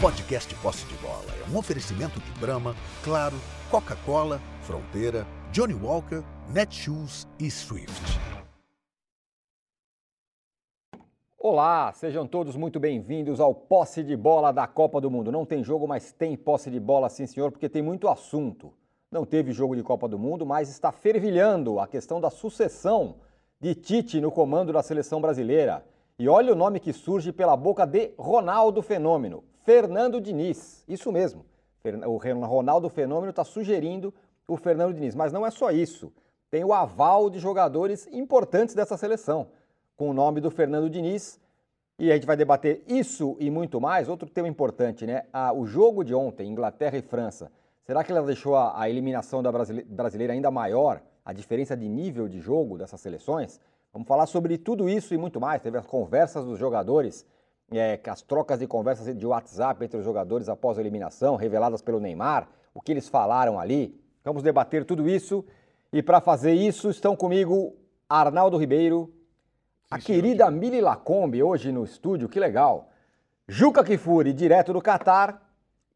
Podcast Posse de Bola é um oferecimento de Brahma, Claro, Coca-Cola, Fronteira, Johnny Walker, Netshoes e Swift. Olá, sejam todos muito bem-vindos ao Posse de Bola da Copa do Mundo. Não tem jogo, mas tem posse de bola, sim, senhor, porque tem muito assunto. Não teve jogo de Copa do Mundo, mas está fervilhando a questão da sucessão de Tite no comando da seleção brasileira. E olha o nome que surge pela boca de Ronaldo Fenômeno, Fernando Diniz. Isso mesmo. O Ronaldo Fenômeno está sugerindo o Fernando Diniz. Mas não é só isso. Tem o aval de jogadores importantes dessa seleção, com o nome do Fernando Diniz. E a gente vai debater isso e muito mais. Outro tema importante, né? Ah, o jogo de ontem, Inglaterra e França. Será que ela deixou a, a eliminação da brasileira ainda maior? A diferença de nível de jogo dessas seleções? Vamos falar sobre tudo isso e muito mais. Teve as conversas dos jogadores, é, as trocas de conversas de WhatsApp entre os jogadores após a eliminação, reveladas pelo Neymar, o que eles falaram ali. Vamos debater tudo isso. E para fazer isso, estão comigo Arnaldo Ribeiro, a querida Mili Lacombe, hoje no estúdio, que legal. Juca Kifuri, direto do Catar.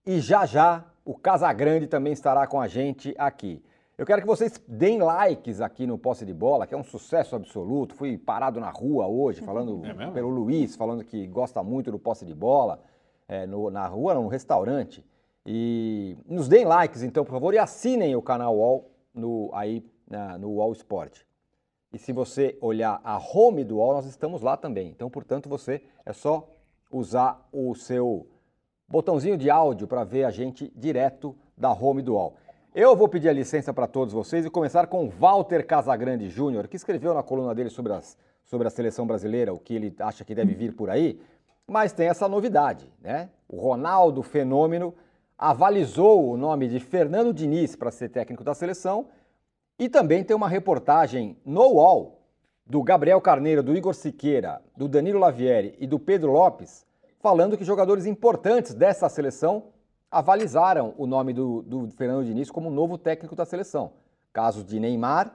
E já já o Casagrande também estará com a gente aqui. Eu quero que vocês deem likes aqui no Posse de Bola, que é um sucesso absoluto. Fui parado na rua hoje, falando é pelo Luiz, falando que gosta muito do Posse de Bola, é, no, na rua, no restaurante. E nos deem likes, então, por favor, e assinem o canal UOL no, aí na, no UOL Sport. E se você olhar a home do UOL, nós estamos lá também. Então, portanto, você é só usar o seu botãozinho de áudio para ver a gente direto da home do UOL. Eu vou pedir a licença para todos vocês e começar com Walter Casagrande Júnior, que escreveu na coluna dele sobre, as, sobre a seleção brasileira, o que ele acha que deve vir por aí, mas tem essa novidade, né? O Ronaldo Fenômeno avalizou o nome de Fernando Diniz para ser técnico da seleção e também tem uma reportagem no UOL do Gabriel Carneiro, do Igor Siqueira, do Danilo Lavieri e do Pedro Lopes falando que jogadores importantes dessa seleção avalizaram o nome do, do Fernando Diniz como novo técnico da seleção. Casos de Neymar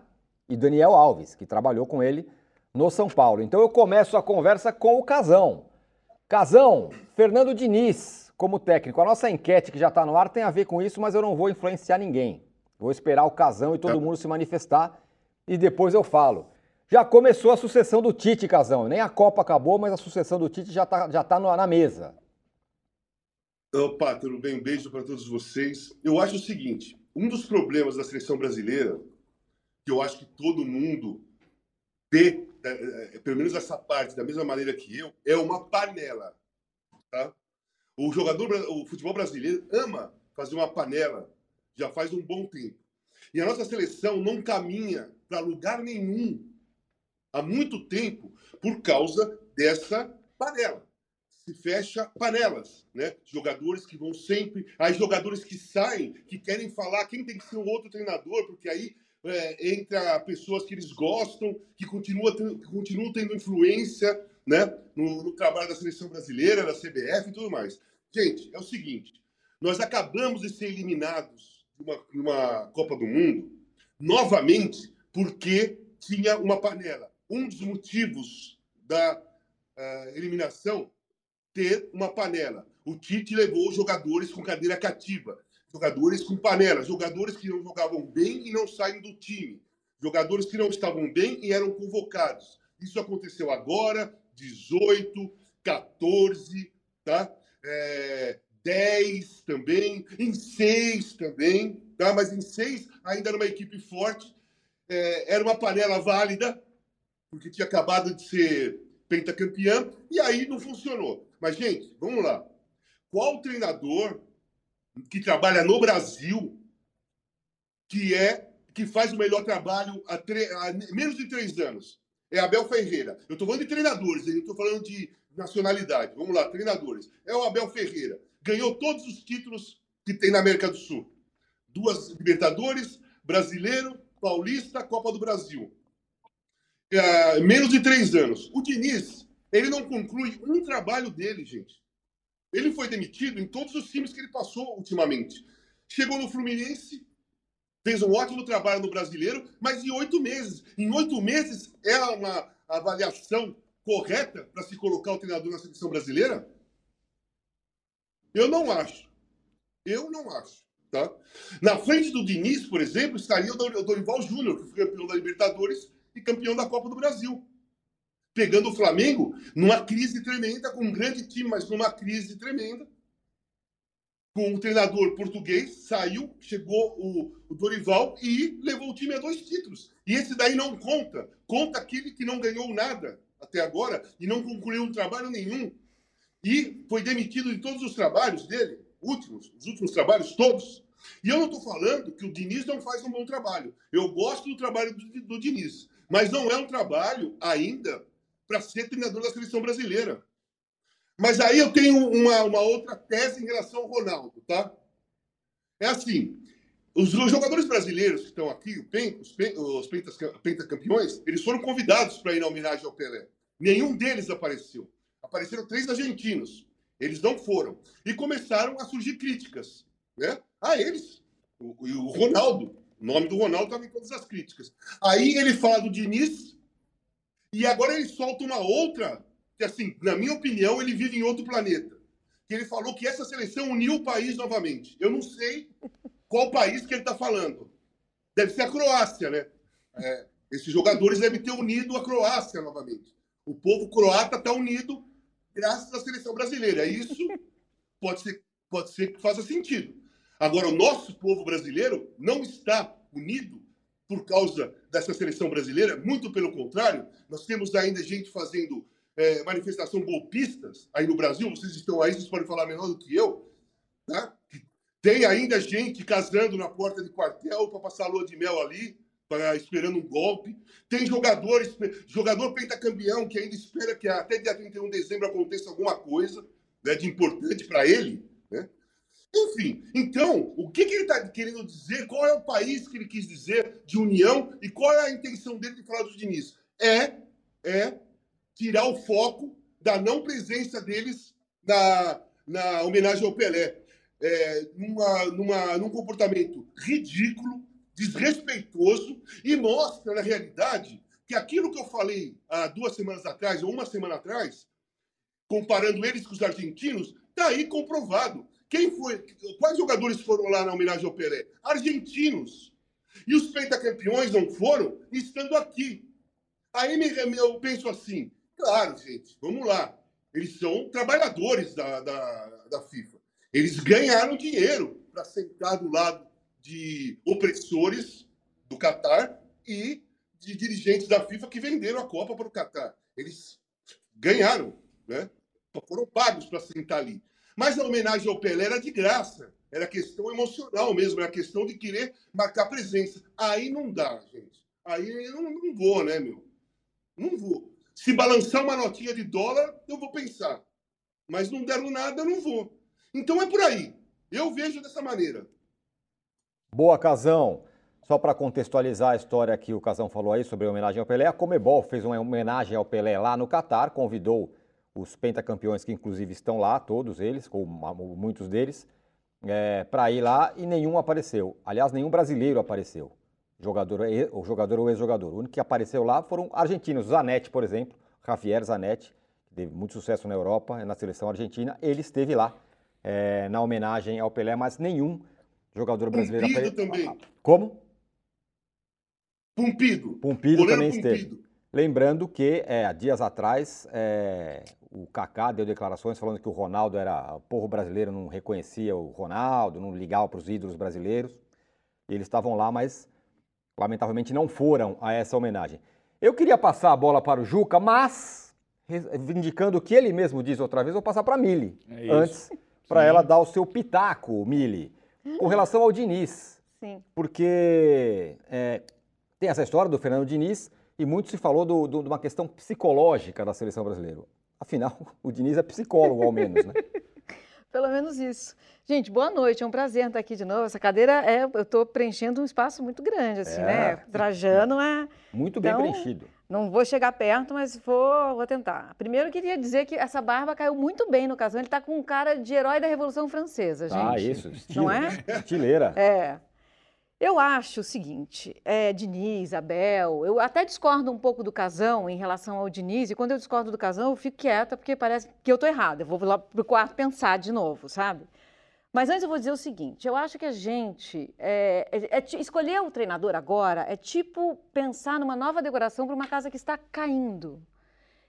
e Daniel Alves, que trabalhou com ele no São Paulo. Então eu começo a conversa com o Casão. Casão, Fernando Diniz como técnico. A nossa enquete que já está no ar tem a ver com isso, mas eu não vou influenciar ninguém. Vou esperar o Casão e todo mundo se manifestar e depois eu falo. Já começou a sucessão do Tite, Casão. Nem a Copa acabou, mas a sucessão do Tite já está já tá na mesa. Opa, tudo bem? Um beijo para todos vocês. Eu acho o seguinte: um dos problemas da seleção brasileira, que eu acho que todo mundo vê, é, é, pelo menos essa parte, da mesma maneira que eu, é uma panela. Tá? O jogador, o futebol brasileiro ama fazer uma panela já faz um bom tempo. E a nossa seleção não caminha para lugar nenhum há muito tempo por causa dessa panela. Se fecha panelas, né? Jogadores que vão sempre. Aí jogadores que saem, que querem falar quem tem que ser o outro treinador, porque aí é, entra pessoas que eles gostam, que continuam, continuam tendo influência né? No, no, trabalho da seleção brasileira, da CBF e tudo mais. Gente, é o seguinte: nós acabamos de ser eliminados de uma, de uma Copa do Mundo novamente porque tinha uma panela um dos motivos da uh, eliminação ter uma panela. O Tite levou jogadores com cadeira cativa, jogadores com panela, jogadores que não jogavam bem e não saem do time, jogadores que não estavam bem e eram convocados. Isso aconteceu agora, 18, 14, tá? É, 10 também, em 6 também, tá? Mas em 6 ainda era uma equipe forte, é, era uma panela válida, porque tinha acabado de ser pentacampeão, e aí não funcionou. Mas, gente, vamos lá. Qual treinador que trabalha no Brasil que é que faz o melhor trabalho há, menos de três anos? É Abel Ferreira. Eu estou falando de treinadores, eu estou falando de nacionalidade. Vamos lá, treinadores. É o Abel Ferreira. Ganhou todos os títulos que tem na América do Sul. Duas Libertadores, Brasileiro, Paulista, Copa do Brasil é, menos de três anos. O Diniz, ele não conclui um trabalho dele, gente. Ele foi demitido em todos os times que ele passou ultimamente. Chegou no Fluminense, fez um ótimo trabalho no Brasileiro, mas em oito meses. Em oito meses é uma avaliação correta para se colocar o treinador na seleção brasileira? Eu não acho. Eu não acho. Tá? Na frente do Diniz, por exemplo, estaria o Dorival Júnior, que foi campeão da Libertadores e campeão da Copa do Brasil. Pegando o Flamengo numa crise tremenda, com um grande time, mas numa crise tremenda. Com o treinador português, saiu, chegou o, o Dorival e levou o time a dois títulos. E esse daí não conta. Conta aquele que não ganhou nada até agora e não concluiu um trabalho nenhum. E foi demitido de todos os trabalhos dele, últimos, os últimos trabalhos todos. E eu não estou falando que o Diniz não faz um bom trabalho. Eu gosto do trabalho do, do Diniz, mas não é um trabalho ainda para ser treinador da seleção brasileira. Mas aí eu tenho uma, uma outra tese em relação ao Ronaldo, tá? É assim, os, jogadores brasileiros que estão aqui, os, pen, os pentas, pentacampeões, eles foram convidados para ir na homenagem ao Pelé. Nenhum deles apareceu. Apareceram três argentinos. Eles não foram. E começaram a surgir críticas né? a eles. O, o Ronaldo. O nome do Ronaldo estava em todas as críticas. Aí ele fala do Diniz, e agora ele solta uma outra, que assim, na minha opinião, ele vive em outro planeta. Que ele falou que essa seleção uniu o país novamente. Eu não sei qual país que ele está falando. Deve ser a Croácia, né? É, esses jogadores devem ter unido a Croácia novamente. O povo croata está unido graças à seleção brasileira. Isso pode ser, pode ser que faça sentido. Agora, o nosso povo brasileiro não está unido por causa dessa seleção brasileira, muito pelo contrário, nós temos ainda gente fazendo é, manifestação golpistas aí no Brasil, vocês estão aí, vocês podem falar melhor do que eu, tá? Tem ainda gente casando na porta de quartel para passar lua de mel ali, para esperando um golpe. Tem jogadores, jogador pentacampeão que ainda espera que até dia 31 de dezembro aconteça alguma coisa né, de importante para ele. Enfim, então, o que, que ele está querendo dizer? Qual é o país que ele quis dizer de união e qual é a intenção dele de falar do Diniz? É, é tirar o foco da não presença deles na, na homenagem ao Pelé. É, numa, numa, num comportamento ridículo, desrespeitoso e mostra, na realidade, que aquilo que eu falei há duas semanas atrás, ou uma semana atrás, comparando eles com os argentinos, está aí comprovado. Quem foi? Quais jogadores foram lá na homenagem ao Pelé? Argentinos. E os pentacampeões não foram, estando aqui. Aí eu penso assim, claro, gente, vamos lá. Eles são trabalhadores da, da, da FIFA. Eles ganharam dinheiro para sentar do lado de opressores do Catar e de dirigentes da FIFA que venderam a Copa para o Catar. Eles ganharam, né? foram pagos para sentar ali. Mas a homenagem ao Pelé era de graça. Era questão emocional mesmo, era questão de querer marcar presença. Aí não dá, gente. Aí eu não, não vou, né, meu? Não vou. Se balançar uma notinha de dólar, eu vou pensar. Mas não deram nada, eu não vou. Então é por aí. Eu vejo dessa maneira. Boa, Casão. Só para contextualizar a história que o Casão falou aí sobre a homenagem ao Pelé, a Comebol fez uma homenagem ao Pelé lá no Catar, convidou os pentacampeões que inclusive estão lá, todos eles, ou muitos deles, é, para ir lá e nenhum apareceu. Aliás, nenhum brasileiro apareceu, jogador, o jogador ou ex-jogador. O único que apareceu lá foram argentinos, Zanetti, por exemplo, Javier Zanetti, que teve muito sucesso na Europa, na seleção argentina, ele esteve lá é, na homenagem ao Pelé, mas nenhum jogador brasileiro. Pumpido também. Como? Pumpido. Pumpido também esteve. Lembrando que é, dias atrás é, o Kaká deu declarações falando que o Ronaldo era. O povo brasileiro não reconhecia o Ronaldo, não ligava para os ídolos brasileiros. Eles estavam lá, mas lamentavelmente não foram a essa homenagem. Eu queria passar a bola para o Juca, mas, indicando o que ele mesmo diz outra vez, vou passar para a Mili. É antes, para ela dar o seu pitaco, Mili com relação ao Diniz. Sim. Porque é, tem essa história do Fernando Diniz e muito se falou do, do, de uma questão psicológica da seleção brasileira. Afinal, o Diniz é psicólogo, ao menos, né? Pelo menos isso. Gente, boa noite, é um prazer estar aqui de novo. Essa cadeira, é, eu estou preenchendo um espaço muito grande, assim, é. né? Trajano é... Muito bem então, preenchido. Não vou chegar perto, mas vou, vou tentar. Primeiro, eu queria dizer que essa barba caiu muito bem no casal. Ele está com um cara de herói da Revolução Francesa, ah, gente. Ah, isso. Estilo, Não é? Estileira. É. Eu acho o seguinte, é, Diniz, Abel, eu até discordo um pouco do Casão em relação ao Diniz, e quando eu discordo do Casão, eu fico quieta, porque parece que eu estou errada. Eu vou lá para o quarto pensar de novo, sabe? Mas antes eu vou dizer o seguinte: eu acho que a gente. É, é, é, escolher o treinador agora é tipo pensar numa nova decoração para uma casa que está caindo.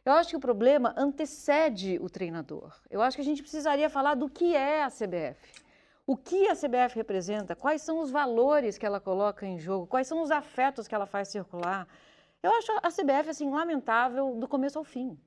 Eu acho que o problema antecede o treinador. Eu acho que a gente precisaria falar do que é a CBF. O que a CBF representa? Quais são os valores que ela coloca em jogo? Quais são os afetos que ela faz circular? Eu acho a CBF assim lamentável do começo ao fim.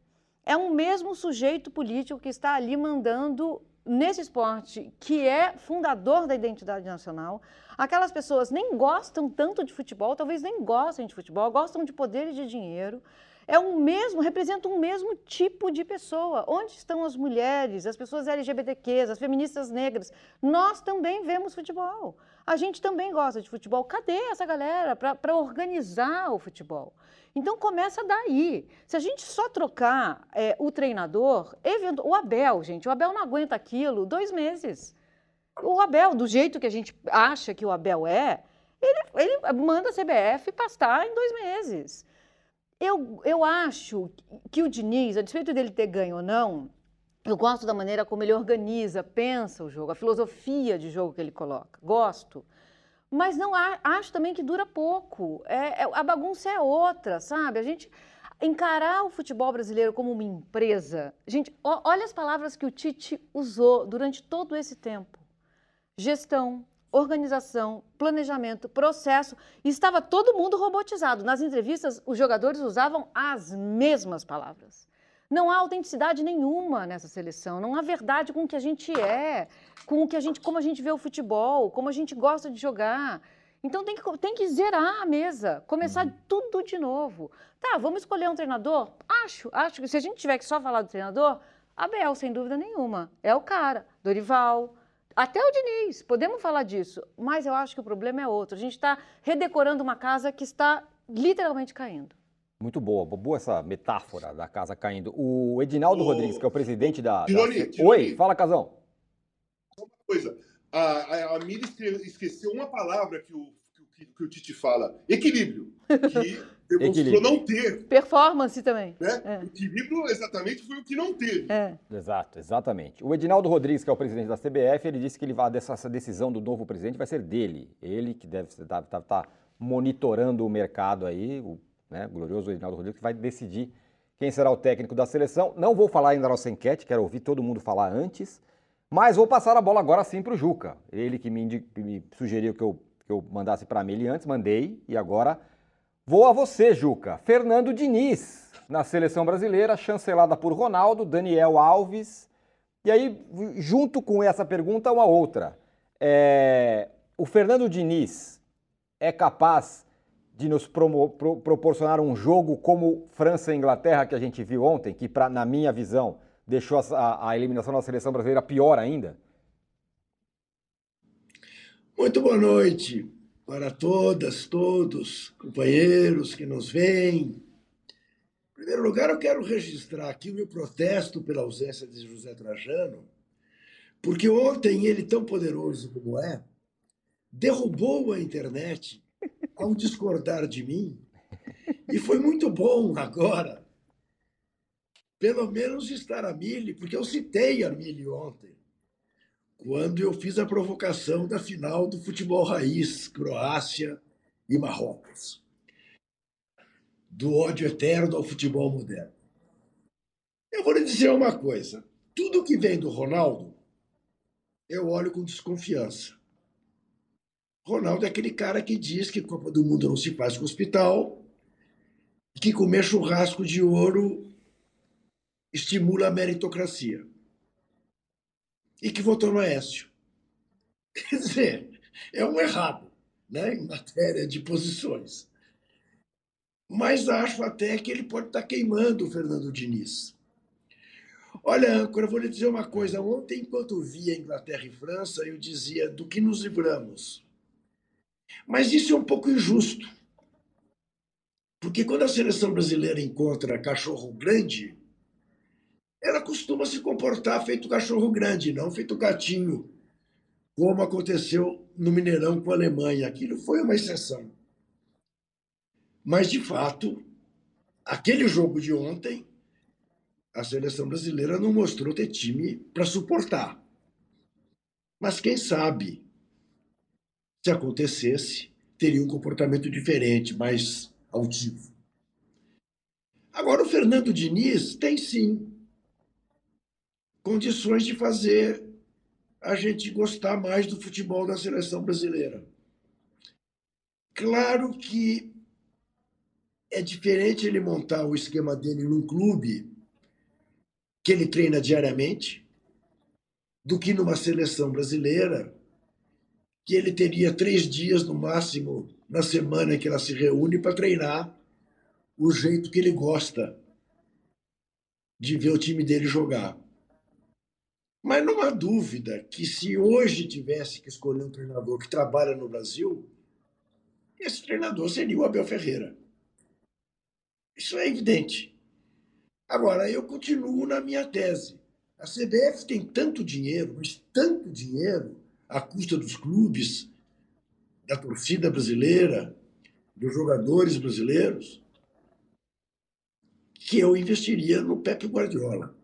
É um mesmo sujeito político que está ali mandando nesse esporte que é fundador da identidade nacional. Aquelas pessoas nem gostam tanto de futebol, talvez nem gostem de futebol, gostam de poder e de dinheiro é um mesmo, representa um mesmo tipo de pessoa. Onde estão as mulheres, as pessoas LGBTQs, as feministas negras? Nós também vemos futebol. A gente também gosta de futebol. Cadê essa galera para organizar o futebol? Então começa daí. Se a gente só trocar é, o treinador, o Abel, gente, o Abel não aguenta aquilo dois meses. O Abel, do jeito que a gente acha que o Abel é, ele, ele manda a CBF pastar em dois meses. Eu, eu acho que o Diniz, a despeito dele ter ganho ou não, eu gosto da maneira como ele organiza, pensa o jogo, a filosofia de jogo que ele coloca. Gosto. Mas não acho também que dura pouco. É, é, a bagunça é outra, sabe? A gente encarar o futebol brasileiro como uma empresa. Gente, ó, olha as palavras que o Tite usou durante todo esse tempo: gestão, organização, planejamento, processo. Estava todo mundo robotizado. Nas entrevistas, os jogadores usavam as mesmas palavras. Não há autenticidade nenhuma nessa seleção, não há verdade com o que a gente é, com o que a gente, como a gente vê o futebol, como a gente gosta de jogar. Então tem que, tem que zerar a mesa, começar uhum. tudo de novo. Tá, vamos escolher um treinador? Acho, acho que se a gente tiver que só falar do treinador, Abel, sem dúvida nenhuma. É o cara. Dorival, até o Diniz, podemos falar disso, mas eu acho que o problema é outro. A gente está redecorando uma casa que está literalmente caindo. Muito boa, boa essa metáfora da casa caindo. O Edinaldo o... Rodrigues, que é o presidente da. Tironi, da... Oi, fala, Casão. Uma coisa. A, a, a Miri esqueceu uma palavra que o, que, que o Tite fala: equilíbrio. Que demonstrou não ter. Performance também. Né? É. O equilíbrio exatamente foi o que não teve. É. Exato, exatamente. O Edinaldo Rodrigues, que é o presidente da CBF, ele disse que ele vai, dessa decisão do novo presidente vai ser dele. Ele que deve estar tá, tá, tá monitorando o mercado aí, o né, glorioso Edinaldo Rodrigues, que vai decidir quem será o técnico da seleção. Não vou falar ainda da nossa enquete, quero ouvir todo mundo falar antes. Mas vou passar a bola agora sim para o Juca. Ele que me, me sugeriu que eu, que eu mandasse para ele antes, mandei, e agora Vou a você, Juca. Fernando Diniz, na seleção brasileira, chancelada por Ronaldo, Daniel Alves. E aí, junto com essa pergunta, uma outra. É, o Fernando Diniz é capaz de nos pro, proporcionar um jogo como França e Inglaterra que a gente viu ontem, que, pra, na minha visão, deixou a, a eliminação da seleção brasileira pior ainda? Muito boa noite para todas, todos, companheiros que nos veem. Em primeiro lugar, eu quero registrar aqui o meu protesto pela ausência de José Trajano, porque ontem ele, tão poderoso como é, derrubou a internet ao discordar de mim. E foi muito bom agora, pelo menos estar a Mili, porque eu citei a Mili ontem quando eu fiz a provocação da final do futebol raiz, Croácia e Marrocos. Do ódio eterno ao futebol moderno. Eu vou lhe dizer uma coisa: tudo que vem do Ronaldo, eu olho com desconfiança. Ronaldo é aquele cara que diz que Copa do Mundo não se faz com hospital, que comer churrasco de ouro estimula a meritocracia e que votou no Aécio. Quer dizer, é um errado né, em matéria de posições. Mas acho até que ele pode estar queimando o Fernando Diniz. Olha, âncora, vou lhe dizer uma coisa. Ontem, enquanto via Inglaterra e França, eu dizia do que nos livramos. Mas isso é um pouco injusto. Porque quando a seleção brasileira encontra cachorro grande, ela costuma se comportar feito cachorro grande, não feito gatinho como aconteceu no Mineirão com a Alemanha. Aquilo foi uma exceção. Mas, de fato, aquele jogo de ontem, a seleção brasileira não mostrou ter time para suportar. Mas quem sabe, se acontecesse, teria um comportamento diferente, mais altivo. Agora, o Fernando Diniz tem sim condições de fazer a gente gostar mais do futebol da seleção brasileira. Claro que é diferente ele montar o esquema dele num clube que ele treina diariamente do que numa seleção brasileira que ele teria três dias no máximo na semana que ela se reúne para treinar o jeito que ele gosta de ver o time dele jogar. Mas não há dúvida que se hoje tivesse que escolher um treinador que trabalha no Brasil, esse treinador seria o Abel Ferreira. Isso é evidente. Agora, eu continuo na minha tese. A CBF tem tanto dinheiro, mas tanto dinheiro, à custa dos clubes, da torcida brasileira, dos jogadores brasileiros, que eu investiria no Pepe Guardiola.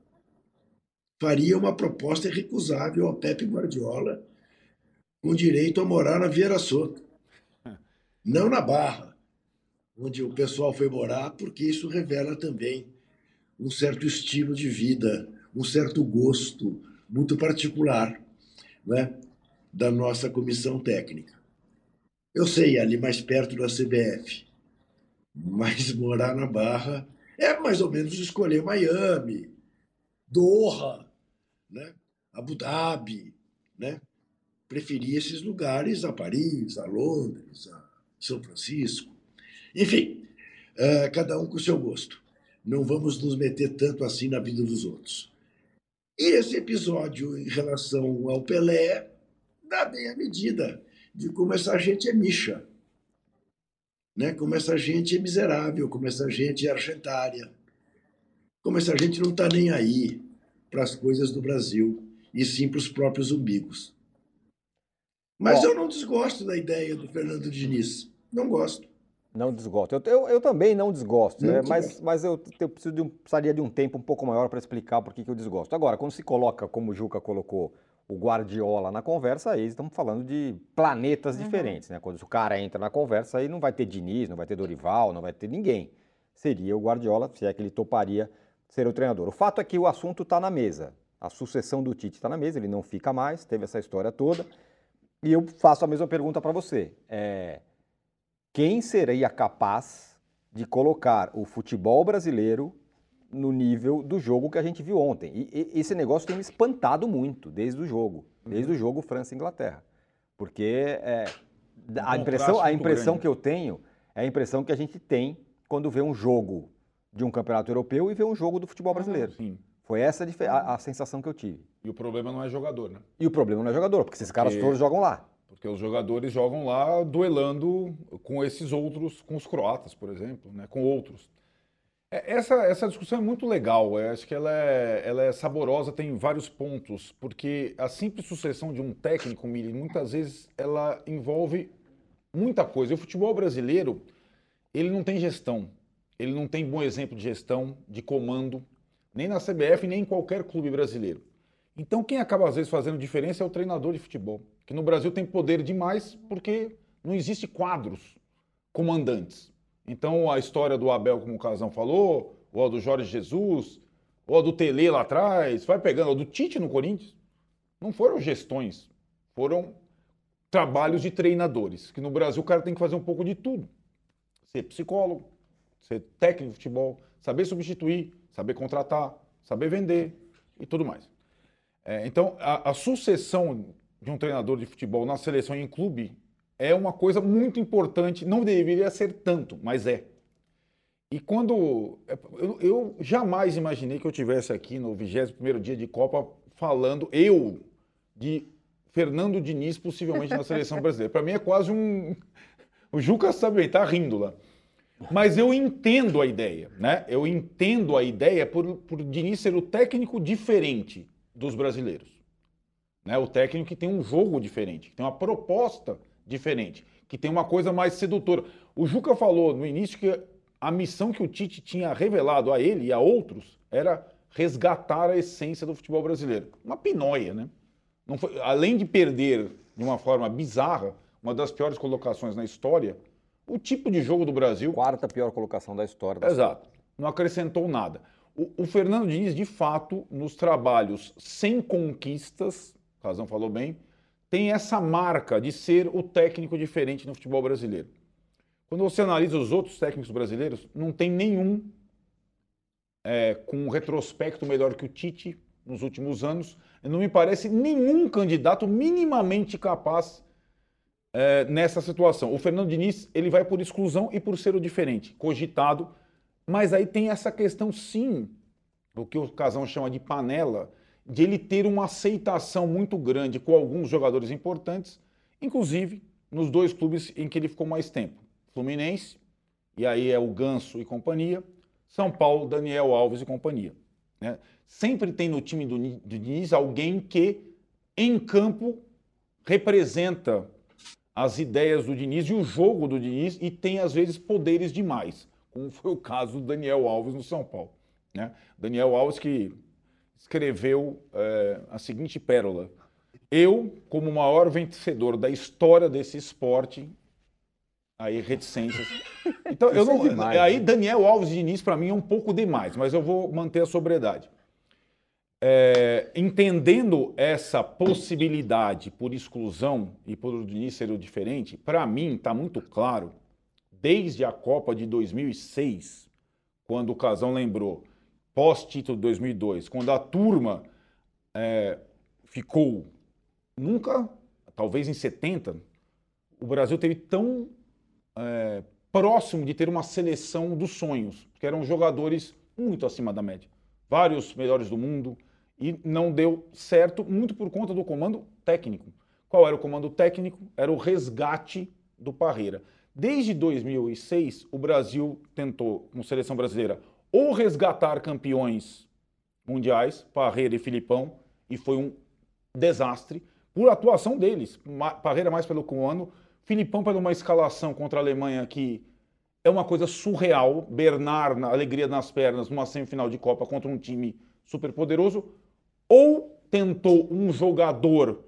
Faria uma proposta irrecusável ao Pepe Guardiola, com direito a morar na Vieira Soto, não na Barra onde o pessoal foi morar, porque isso revela também um certo estilo de vida, um certo gosto muito particular né, da nossa comissão técnica. Eu sei, ali mais perto da CBF, mas morar na Barra é mais ou menos escolher Miami, Doha, né, Abu Dhabi, né? Preferir esses lugares a Paris, a Londres, a São Francisco. Enfim, uh, cada um com o seu gosto. Não vamos nos meter tanto assim na vida dos outros. E esse episódio em relação ao Pelé dá bem a medida de como essa gente é micha, né? como essa gente é miserável, como essa gente é argentária, como essa gente não está nem aí para as coisas do Brasil, e sim para os próprios umbigos. Mas Bom, eu não desgosto da ideia do Fernando Diniz. Não gosto. Não desgosto. Eu, eu, eu também não desgosto, não né? mas, mas eu, eu preciso de um, precisaria de um tempo um pouco maior para explicar por que, eu desgosto. Agora, quando se coloca, como o Juca colocou, o Guardiola na conversa, aí estamos falando de planetas uhum. diferentes, né? Quando o cara entra na conversa, aí não vai ter Diniz, não vai ter Dorival, não vai ter ninguém. Seria o Guardiola, se é que ele toparia ser o treinador. O fato é que o assunto está na mesa. A sucessão do Tite está na mesa, ele não fica mais, teve essa história toda. E eu faço a mesma pergunta para você. É, quem seria capaz de colocar o futebol brasileiro no nível do jogo que a gente viu ontem. E, e esse negócio tem me espantado muito desde o jogo, desde o jogo França-Inglaterra. Porque é, um a impressão, a impressão que eu tenho é a impressão que a gente tem quando vê um jogo de um campeonato europeu e vê um jogo do futebol brasileiro. Sim. Foi essa a, a, sensação que eu tive. E o problema não é jogador, né? E o problema não é jogador, porque esses porque... caras todos jogam lá. Porque os jogadores jogam lá duelando com esses outros, com os croatas, por exemplo, né, com outros. É, essa, essa discussão é muito legal, eu acho que ela é, ela é saborosa, tem vários pontos, porque a simples sucessão de um técnico, Mili, muitas vezes ela envolve muita coisa. E o futebol brasileiro, ele não tem gestão, ele não tem bom exemplo de gestão, de comando, nem na CBF, nem em qualquer clube brasileiro. Então quem acaba às vezes fazendo diferença é o treinador de futebol que no Brasil tem poder demais porque não existe quadros comandantes. Então a história do Abel, como o Casão falou, ou a do Jorge Jesus, ou a do Tele lá atrás, vai pegando, ou do Tite no Corinthians, não foram gestões, foram trabalhos de treinadores, que no Brasil o cara tem que fazer um pouco de tudo. Ser psicólogo, ser técnico de futebol, saber substituir, saber contratar, saber vender e tudo mais. É, então, a, a sucessão de um treinador de futebol na seleção e em clube é uma coisa muito importante. Não deveria ser tanto, mas é. E quando. Eu, eu jamais imaginei que eu tivesse aqui no 21 dia de Copa falando, eu, de Fernando Diniz, possivelmente na seleção brasileira. Para mim é quase um. O Juca sabe, tá rindo lá. Mas eu entendo a ideia, né? Eu entendo a ideia por, por Diniz ser o técnico diferente dos brasileiros. Né? O técnico que tem um jogo diferente, que tem uma proposta diferente, que tem uma coisa mais sedutora. O Juca falou no início que a missão que o Tite tinha revelado a ele e a outros era resgatar a essência do futebol brasileiro. Uma pinóia, né? Foi, além de perder de uma forma bizarra, uma das piores colocações na história, o tipo de jogo do Brasil. Quarta pior colocação da história. Da Exato. Não acrescentou nada. O, o, Fernando Diniz, de fato, nos trabalhos sem conquistas, o Razão falou bem, tem essa marca de ser o técnico diferente no futebol brasileiro. Quando você analisa os outros técnicos brasileiros, não tem nenhum é, com um retrospecto melhor que o Tite nos últimos anos. Não me parece nenhum candidato minimamente capaz é, nessa situação. O Fernando Diniz ele vai por exclusão e por ser o diferente, cogitado. Mas aí tem essa questão, sim, o que o Casão chama de panela, de ele ter uma aceitação muito grande com alguns jogadores importantes, inclusive nos dois clubes em que ele ficou mais tempo. Fluminense, e aí é o Ganso e companhia, São Paulo, Daniel Alves e companhia. Né? Sempre tem no time do, do Diniz alguém que, em campo, representa as ideias do Diniz e o jogo do Diniz e tem, às vezes, poderes demais, como foi o caso do Daniel Alves no São Paulo. Né? Daniel Alves que escreveu é, a seguinte pérola. Eu, como o maior vencedor da história desse esporte, Aí, reticências. Então, eu não. É demais, aí, né? Daniel Alves de Diniz, para mim, é um pouco demais, mas eu vou manter a sobriedade. É, entendendo essa possibilidade por exclusão e por ser o diferente, para mim está muito claro, desde a Copa de 2006, quando o Casão lembrou, pós-título de 2002, quando a turma é, ficou nunca, talvez em 70, o Brasil teve tão é, próximo de ter uma seleção dos sonhos, que eram jogadores muito acima da média. Vários melhores do mundo, e não deu certo, muito por conta do comando técnico. Qual era o comando técnico? Era o resgate do Parreira. Desde 2006, o Brasil tentou, com seleção brasileira, ou resgatar campeões mundiais, Parreira e Filipão, e foi um desastre, por atuação deles. Parreira mais pelo comando, Filipão para uma escalação contra a Alemanha que é uma coisa surreal. Bernard, na alegria nas pernas, numa semifinal de Copa contra um time super poderoso. Ou tentou um jogador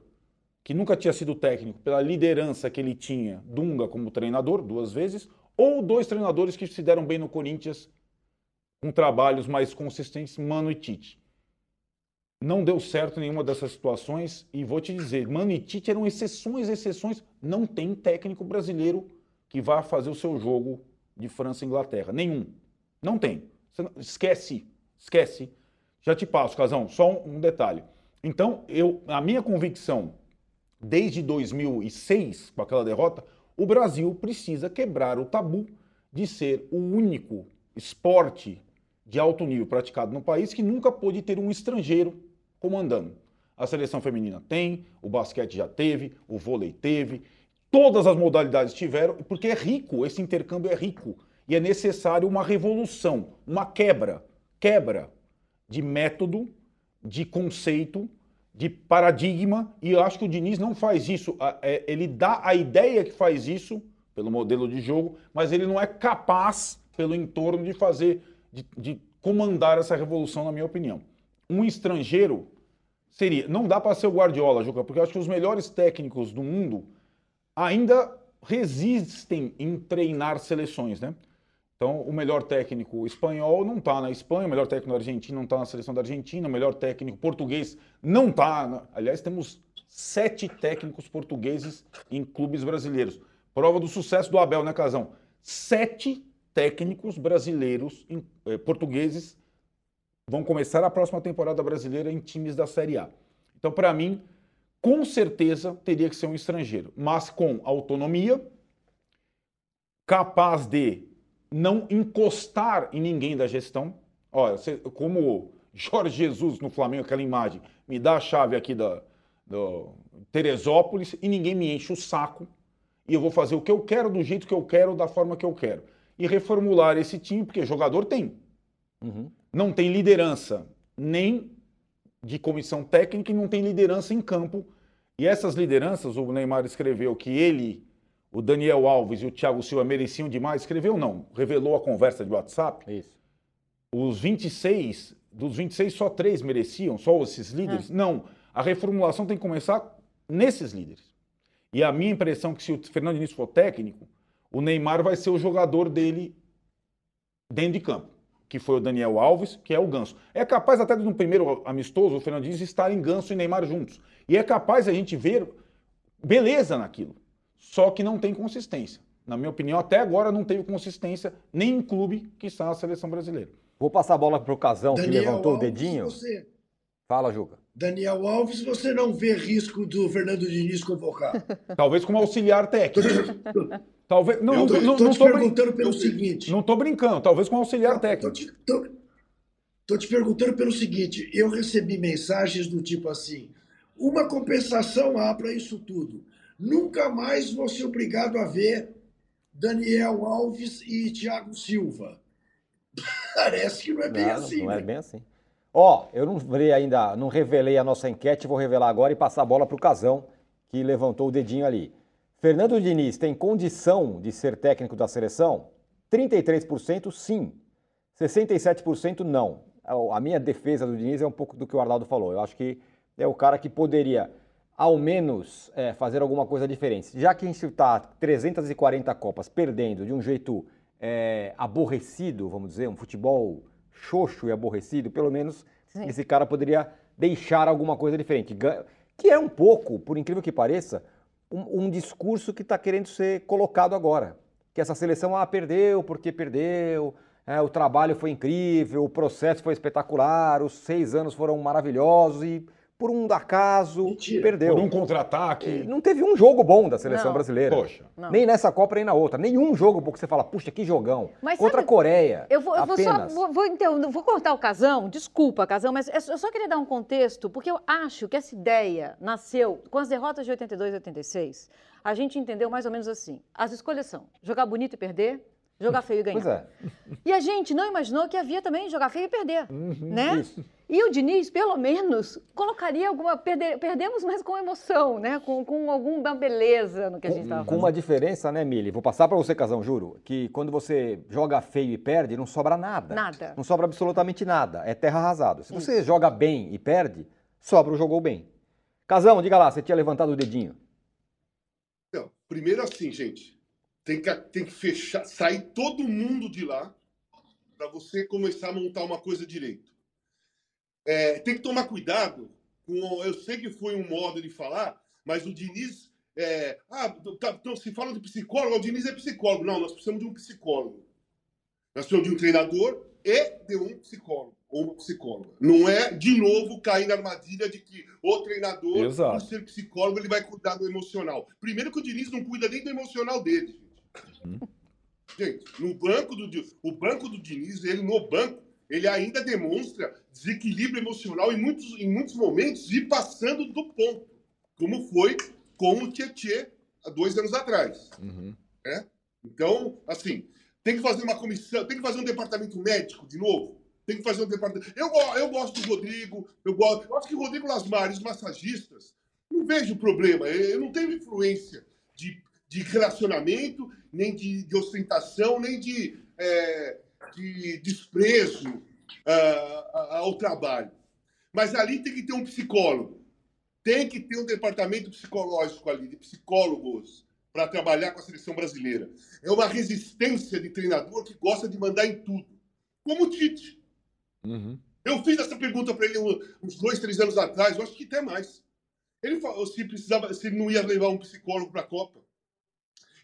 que nunca tinha sido técnico, pela liderança que ele tinha, Dunga como treinador, duas vezes, ou dois treinadores que se deram bem no Corinthians com trabalhos mais consistentes, Mano e Tite. Não deu certo nenhuma dessas situações e vou te dizer, Mano e Tite eram exceções, exceções. Não tem técnico brasileiro que vá fazer o seu jogo de França e Inglaterra. Nenhum. Não tem. Esquece, esquece. Já te passo, Casão, só um, detalhe. Então, eu, a minha convicção, desde 2006, com aquela derrota, o Brasil precisa quebrar o tabu de ser o único esporte de alto nível praticado no país que nunca pôde ter um estrangeiro comandando. A seleção feminina tem, o basquete já teve, o vôlei teve, todas as modalidades tiveram, porque é rico, esse intercâmbio é rico. E é necessário uma revolução, uma quebra, quebra de método, de conceito, de paradigma, e eu acho que o Diniz não faz isso. É, ele dá a ideia que faz isso, pelo modelo de jogo, mas ele não é capaz, pelo entorno, de fazer, de, de comandar essa revolução, na minha opinião. Um estrangeiro seria. Não dá para ser o Guardiola, Juca, porque eu acho que os melhores técnicos do mundo ainda resistem em treinar seleções, né? Então, o melhor técnico espanhol não está na Espanha, o melhor técnico argentino não está na seleção da Argentina, o melhor técnico português não está. Na... Aliás, temos sete técnicos portugueses em clubes brasileiros. Prova do sucesso do Abel, né, Casão? Sete técnicos brasileiros, eh, portugueses, vão começar a próxima temporada brasileira em times da Série A. Então, para mim, com certeza teria que ser um estrangeiro, mas com autonomia, capaz de não encostar em ninguém da gestão. Olha, como Jorge Jesus no Flamengo, aquela imagem, me dá a chave aqui da, do Teresópolis e ninguém me enche o saco e eu vou fazer o que eu quero, do jeito que eu quero, da forma que eu quero. E reformular esse time, porque jogador tem. Uhum não tem liderança nem de comissão técnica e não tem liderança em campo. E essas lideranças, o Neymar escreveu que ele, o Daniel Alves e o Thiago Silva mereciam demais. Escreveu não, revelou a conversa de WhatsApp. Isso. Os 26, dos 26 só três mereciam, só esses líderes? Não, a reformulação tem que começar nesses líderes. E a minha impressão é que se o Fernando Diniz for técnico, o Neymar vai ser o jogador dele dentro de campo, que foi o Daniel Alves, que é o Ganso. É capaz até de no primeiro amistoso o Fernando Diniz estarem Ganso e Neymar juntos. E é capaz a gente ver beleza naquilo. Só que não tem consistência. Na minha opinião, até agora não teve consistência nem em clube que está na seleção brasileira. Vou passar a bola para o Casão, que Daniel levantou Alves, o dedinho. Você, Fala, Juca. Daniel Alves, você não vê risco do Fernando Diniz convocar? Talvez como auxiliar técnico. Talvez. Não, eu não, tô, não, tô não te tô brin- perguntando pelo seguinte. Não tô brincando, talvez com auxiliar Tô técnico. te, tô- tô te perguntando pelo seguinte: eu recebi mensagens do tipo assim, uma compensação há para isso tudo. Nunca mais vou ser obrigado a ver Daniel Alves e Thiago Silva. Parece que não é bem não, assim. não é né? bem assim. Ó, eu não falei ainda, não revelei a nossa enquete, vou revelar agora e passar a bola para o Casão, que levantou o dedinho ali. Fernando Diniz tem condição de ser técnico da seleção? 33% sim, 67% não. A minha defesa do Diniz é um pouco do que o Arnaldo falou. Eu acho que é o cara que poderia, ao menos, é, fazer alguma coisa diferente. Já que a gente está 340 Copas perdendo de um jeito é, aborrecido, vamos dizer, um futebol xoxo e aborrecido, pelo menos Sim. esse cara poderia deixar alguma coisa diferente. Que é um pouco, por incrível que pareça, um, um discurso que está querendo ser colocado agora. Que essa seleção ah, perdeu porque perdeu, é, o trabalho foi incrível, o processo foi espetacular, os seis anos foram maravilhosos e por um acaso Mentira. perdeu. Por um contra-ataque. Não teve um jogo bom da seleção Não. brasileira. Poxa. Não. Nem nessa Copa, nem na outra. Nenhum jogo bom que você fala, puxa, que jogão. Mas Contra sabe- a Coreia. Eu vou, eu vou só vou, vou, então, vou cortar o casão, desculpa, casão, mas eu só- eu só queria dar um contexto, porque eu acho que essa ideia nasceu com as derrotas de 82 e 86. A gente entendeu mais ou menos assim: as escolhas são jogar bonito e perder, jogar feio e ganhar. Pois é. E a gente não imaginou que havia também jogar feio e perder, né? Uhum, isso. E o Diniz, pelo menos, colocaria alguma. perder- perdemos, mas com emoção, né? Com, com alguma beleza no que a gente estava Com uma diferença, né, Mili? Vou passar para você, Casão, juro, que quando você joga feio e perde, não sobra nada. Nada. Não sobra absolutamente nada. É terra arrasada. Se você joga bem e perde, sobra o jogou bem. Casão, diga lá, você tinha levantado o dedinho. Então, primeiro assim, gente, tem que, tem que fechar, sair todo mundo de lá para você começar a montar uma coisa direito. É, tem que tomar cuidado com. Eu sei que foi um modo de falar, mas o Diniz. É, ah, tá, então, se fala de psicólogo, o Diniz é psicólogo. Não, nós precisamos de um psicólogo. Nós precisamos de um treinador e de um psicólogo ou uma psicóloga. Não é, de novo, cair na armadilha de que o treinador, Exato. por ser psicólogo, ele vai cuidar do emocional. Primeiro que o Diniz não cuida nem do emocional dele, gente. Gente, no banco do o banco do Diniz, ele no banco, ele ainda demonstra desequilíbrio emocional em muitos, em muitos momentos e passando do ponto, como foi com o Tietê há dois anos atrás. Uhum. Então, assim, tem que fazer uma comissão, tem que fazer um departamento médico de novo. Tem que fazer um departamento. Eu, eu gosto do Rodrigo, eu gosto. Eu acho que o Rodrigo Lasmar, os massagistas, não vejo problema. Eu não tenho influência de, de relacionamento, nem de, de ostentação, nem de, é, de desprezo a- ao trabalho. Mas ali tem que ter um psicólogo. Tem que ter um departamento psicológico ali, de psicólogos, para trabalhar com a seleção brasileira. É uma resistência de treinador que gosta de mandar em tudo. Como o Tite. Uhum. Eu fiz essa pergunta para ele uns dois, três anos atrás, eu acho que até mais. Ele falou se precisava, se ele não ia levar um psicólogo para a Copa.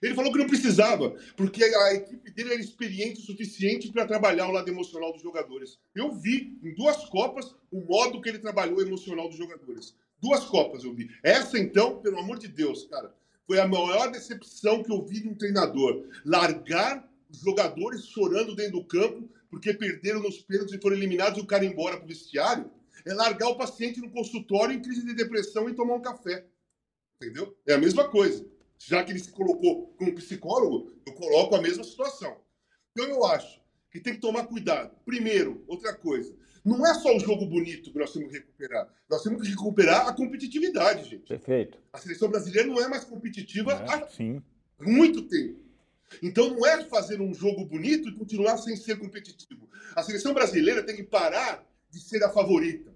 Ele falou que não precisava, porque a equipe dele era experiente o suficiente para trabalhar o lado emocional dos jogadores. Eu vi em duas Copas o modo que ele trabalhou o emocional dos jogadores. Duas Copas eu vi. Essa, então, pelo amor de Deus, cara, foi a maior decepção que eu vi de um treinador. Largar os jogadores chorando dentro do campo porque perderam nos pênaltis e foram eliminados e o cara embora para o vestiário. É largar o paciente no consultório em crise de depressão e tomar um café. Entendeu? É a mesma coisa. Já que ele se colocou como psicólogo, eu coloco a mesma situação. Então eu acho que tem que tomar cuidado. Primeiro, outra coisa, não é só o jogo bonito que nós temos que recuperar. Nós temos que recuperar a competitividade, gente. Perfeito. A seleção brasileira não é mais competitiva É, há sim. muito tempo. Então não é fazer um jogo bonito e continuar sem ser competitivo. A seleção brasileira tem que parar de ser a favorita.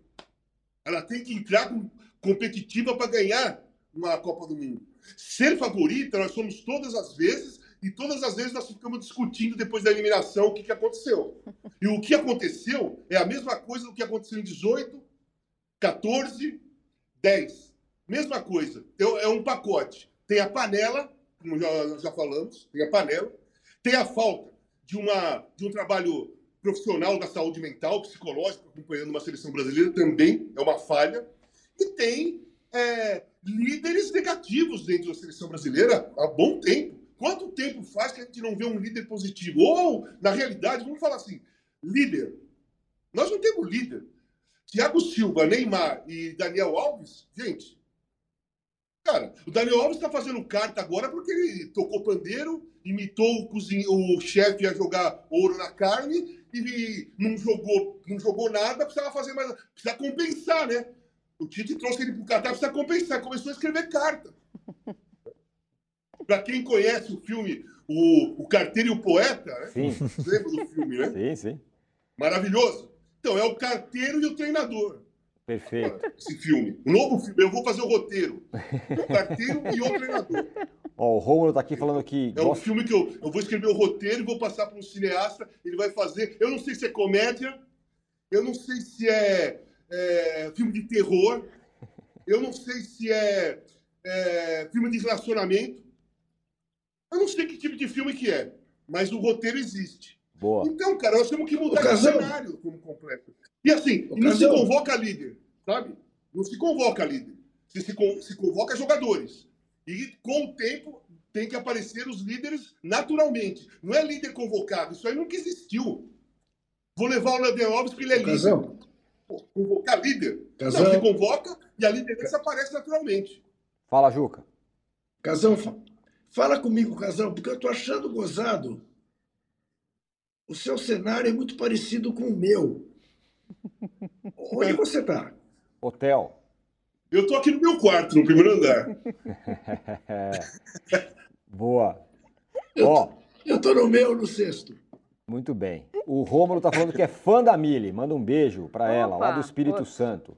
Ela tem que entrar com- competitiva para ganhar uma Copa do Mundo. Ser favorita, nós somos todas as vezes, e todas as vezes nós ficamos discutindo depois da eliminação o que, que aconteceu. E o que aconteceu é a mesma coisa do que aconteceu em 18, 14, 10. Mesma coisa. Então, é um pacote. Tem a panela, como já, já falamos, tem a panela, tem a falta de, uma, de um trabalho profissional da saúde mental, psicológico, acompanhando uma seleção brasileira, também é uma falha, e tem é, líderes negativos dentro da seleção brasileira há bom tempo. Quanto tempo faz que a gente não vê um líder positivo? Ou, na realidade, vamos falar assim, líder. Nós não temos líder. Thiago Silva, Neymar e Daniel Alves, gente, Cara, o Daniel Alves está fazendo carta agora porque ele tocou pandeiro, imitou o, cozinhe... o chefe a jogar ouro na carne e não jogou, não jogou nada, precisava fazer mais. Precisa compensar, né? O Tite trouxe ele para o Catar, precisa compensar. Começou a escrever carta. Para quem conhece o filme O, o Carteiro e o Poeta, né? Sim, lembra do filme, né? sim, sim. Maravilhoso. Então, é o carteiro e o treinador Perfeito. esse filme. O novo filme, eu vou fazer o roteiro. O carteiro e o treinador. Ó, o Rômulo tá aqui falando que É um gosta... filme que eu, eu vou escrever o roteiro e vou passar para um cineasta, ele vai fazer. Eu não sei se é comédia, eu não sei se é, é filme de terror, eu não sei se é, é filme de relacionamento. Eu não sei que tipo de filme que é, mas o roteiro existe. Boa. Então, cara, nós temos que mudar o cenário como completo. E assim, não se convoca líder, sabe? Não se convoca líder. Se, se, con- se convoca jogadores. E com o tempo tem que aparecer os líderes naturalmente. Não é líder convocado, isso aí nunca existiu. Vou levar o Leandro Alves porque ele é líder. Convocar líder? Casão. Não, se convoca e a liderança aparece naturalmente. Fala, Juca. Casão, fa- fala comigo, Casão, porque eu tô achando gozado. O seu cenário é muito parecido com o meu. Onde você tá? Hotel. Eu tô aqui no meu quarto, no primeiro andar. Boa. Ó, Eu tô no meu, no sexto. Muito bem. O Rômulo tá falando que é fã da Mili. Manda um beijo para ela, lá do Espírito outro. Santo.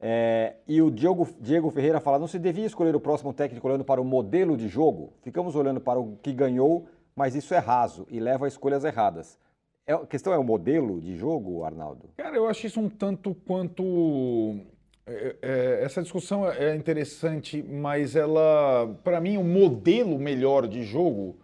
É, e o Diego, Diego Ferreira fala: não se devia escolher o próximo técnico olhando para o modelo de jogo? Ficamos olhando para o que ganhou, mas isso é raso e leva a escolhas erradas. É- a questão é o modelo de jogo, Arnaldo? Cara, eu acho isso um tanto quanto. é, é, essa discussão é interessante, mas ela, para mim, o modelo melhor de jogo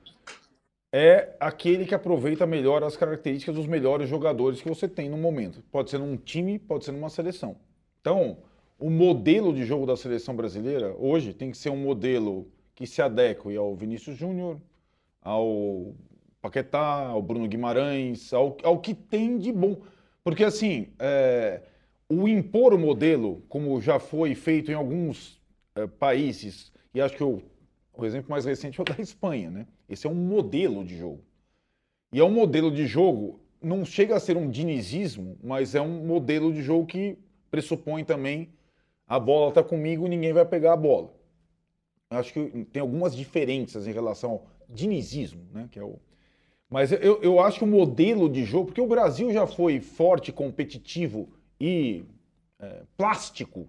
é aquele que aproveita melhor as características dos melhores jogadores que você tem no momento. Pode ser num time, pode ser numa seleção. Então, o modelo de jogo da seleção brasileira hoje tem que ser um modelo que se adeque ao Vinícius Júnior, ao Paquetá, ao Bruno Guimarães, ao, ao que tem de bom. Porque, assim, é, o impor o modelo, como já foi feito em alguns é, países, e acho que o, o exemplo mais recente é o da Espanha, né? Esse é um modelo de jogo. E é um modelo de jogo, não chega a ser um dinizismo, mas é um modelo de jogo que pressupõe também a bola está comigo, ninguém vai pegar a bola. Acho que tem algumas diferenças em relação ao dinizismo, né? Que é o... Mas eu, eu acho que o modelo de jogo, porque o Brasil já foi forte, competitivo e é, plástico,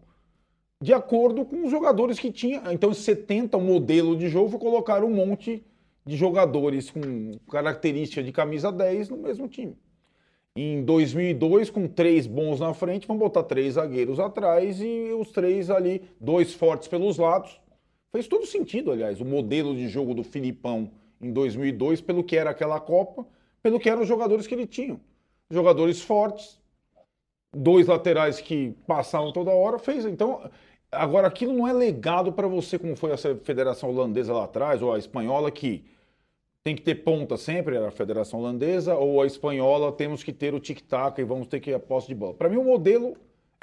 de acordo com os jogadores que tinha. Então, em 70, o modelo de jogo foi colocar um monte de jogadores com característica de camisa 10 no mesmo time. Em 2002, com três bons na frente, vamos botar três zagueiros atrás e os três ali, dois fortes pelos lados. Fez todo sentido, aliás, o modelo de jogo do Filipão em 2002, pelo que era aquela Copa, pelo que eram os jogadores que ele tinha. Jogadores fortes, dois laterais que passavam toda hora, fez. Então, agora aquilo não é legado para você, como foi a Federação Holandesa lá atrás, ou a espanhola, que tem que ter ponta sempre, era a Federação Holandesa, ou a espanhola, temos que ter o tic-tac e vamos ter que ir a posse de bola. Para mim, o modelo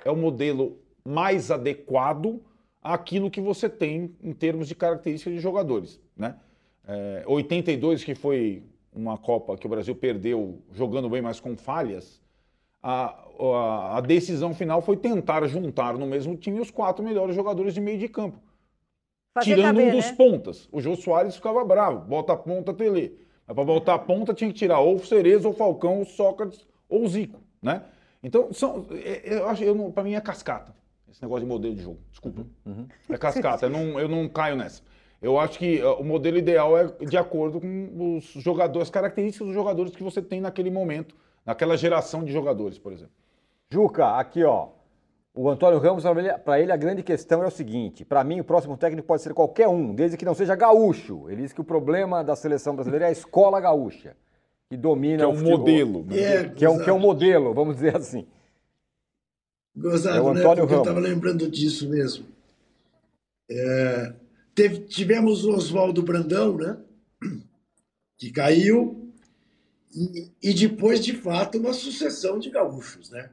é o modelo mais adequado àquilo que você tem em termos de características de jogadores. Né? É, 82, que foi uma Copa que o Brasil perdeu jogando bem, mas com falhas, a, a, a, decisão final foi tentar juntar no mesmo time os quatro melhores jogadores de meio de campo. Fazer tirando caber, um dos né? pontas. O Jô Soares ficava bravo, bota a ponta Tele. Mas para voltar a ponta tinha que tirar ou o Cerezo, ou o Falcão, ou o Sócrates, ou o Zico, né? Então, são, é, eu acho, eu para mim é cascata, esse negócio de modelo de jogo. Desculpa. Uhum. uhum. É cascata, eu, não, eu não caio nessa. Eu acho que uh, o modelo ideal é de acordo com os jogadores, as características dos jogadores que você tem naquele momento, naquela geração de jogadores, por exemplo. Juca, aqui ó. O Antônio Ramos, para ele, a grande questão é o seguinte: para mim, o próximo técnico pode ser qualquer um, desde que não seja gaúcho. Ele diz que o problema da seleção brasileira é a escola gaúcha, que domina que é um o futebol, modelo. Né? É, que, é um, que é um modelo, vamos dizer assim. Gozado, é o Antônio né? Ramos. eu estava lembrando disso mesmo. É, teve, tivemos o Oswaldo Brandão, né? Que caiu, e, e depois, de fato, uma sucessão de gaúchos, né?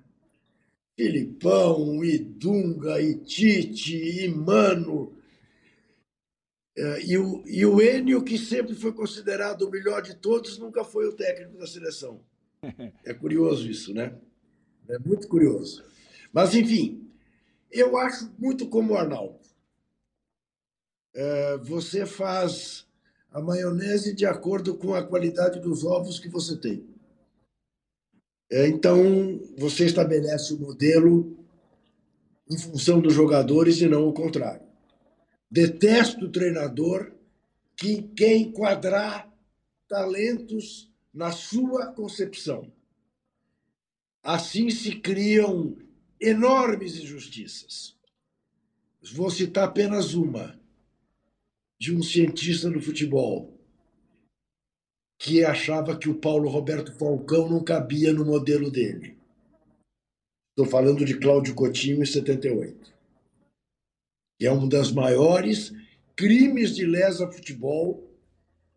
Filipão, e Dunga, e Tite, e Mano. É, e, o, e o Enio, que sempre foi considerado o melhor de todos, nunca foi o técnico da seleção. É curioso isso, né? É muito curioso. Mas, enfim, eu acho muito como o Arnaldo. É, você faz a maionese de acordo com a qualidade dos ovos que você tem. É, então, você estabelece o modelo em função dos jogadores e não o contrário. Detesto o treinador que quer enquadrar talentos na sua concepção. Assim se criam enormes injustiças. Vou citar apenas uma, de um cientista do futebol, que achava que o Paulo Roberto Falcão não cabia no modelo dele. Estou falando de Cláudio Coutinho em 78. Que é um das maiores crimes de lesa futebol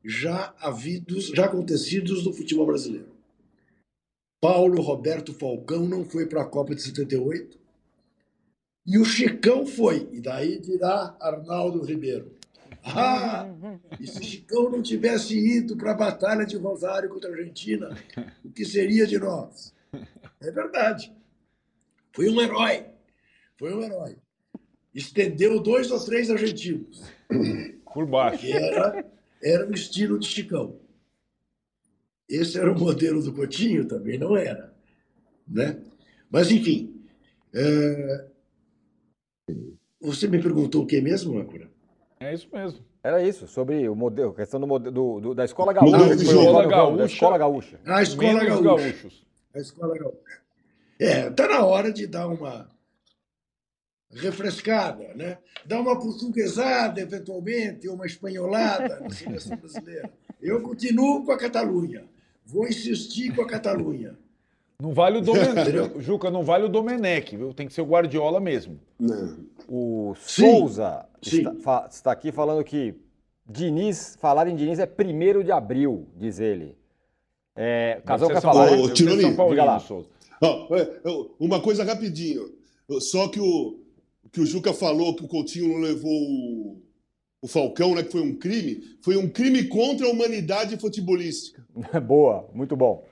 já havidos, já acontecidos no futebol brasileiro. Paulo Roberto Falcão não foi para a Copa de 78 e o Chicão foi. E daí dirá Arnaldo Ribeiro. Ah, e se Chicão não tivesse ido para a Batalha de Rosário contra a Argentina, o que seria de nós? É verdade. Foi um herói. Foi um herói. Estendeu dois ou três argentinos. Por baixo. Era, era o estilo de Chicão. Esse era o modelo do Coutinho? Também não era. Né? Mas, enfim. É... Você me perguntou o que mesmo, Âncora? É isso mesmo. Era isso, sobre o modelo, a questão do modelo do, do, da escola gaúcha. Ah, escola gaúcha. Da escola gaúcha. A escola gaúcha. Gaúchos. A escola gaúcha. É, tá na hora de dar uma refrescada, né? Dar uma portuguesada, eventualmente, ou uma espanholada na seleção brasileira. Eu continuo com a Catalunha. Vou insistir com a Catalunha. Não vale o Domenech, Juca, não vale o Domenech, viu? Tem que ser o Guardiola mesmo. Não. O Souza está, está, aqui falando que Diniz, falar em Diniz é primeiro de abril, diz ele. É, Casão quer falar? Ô, Tironi, diga lá. Oh, uma coisa rapidinho. Só que o, que o Juca falou que o Coutinho não levou o, o Falcão, né, que foi um crime, foi um crime contra a humanidade futebolística. Boa, muito bom.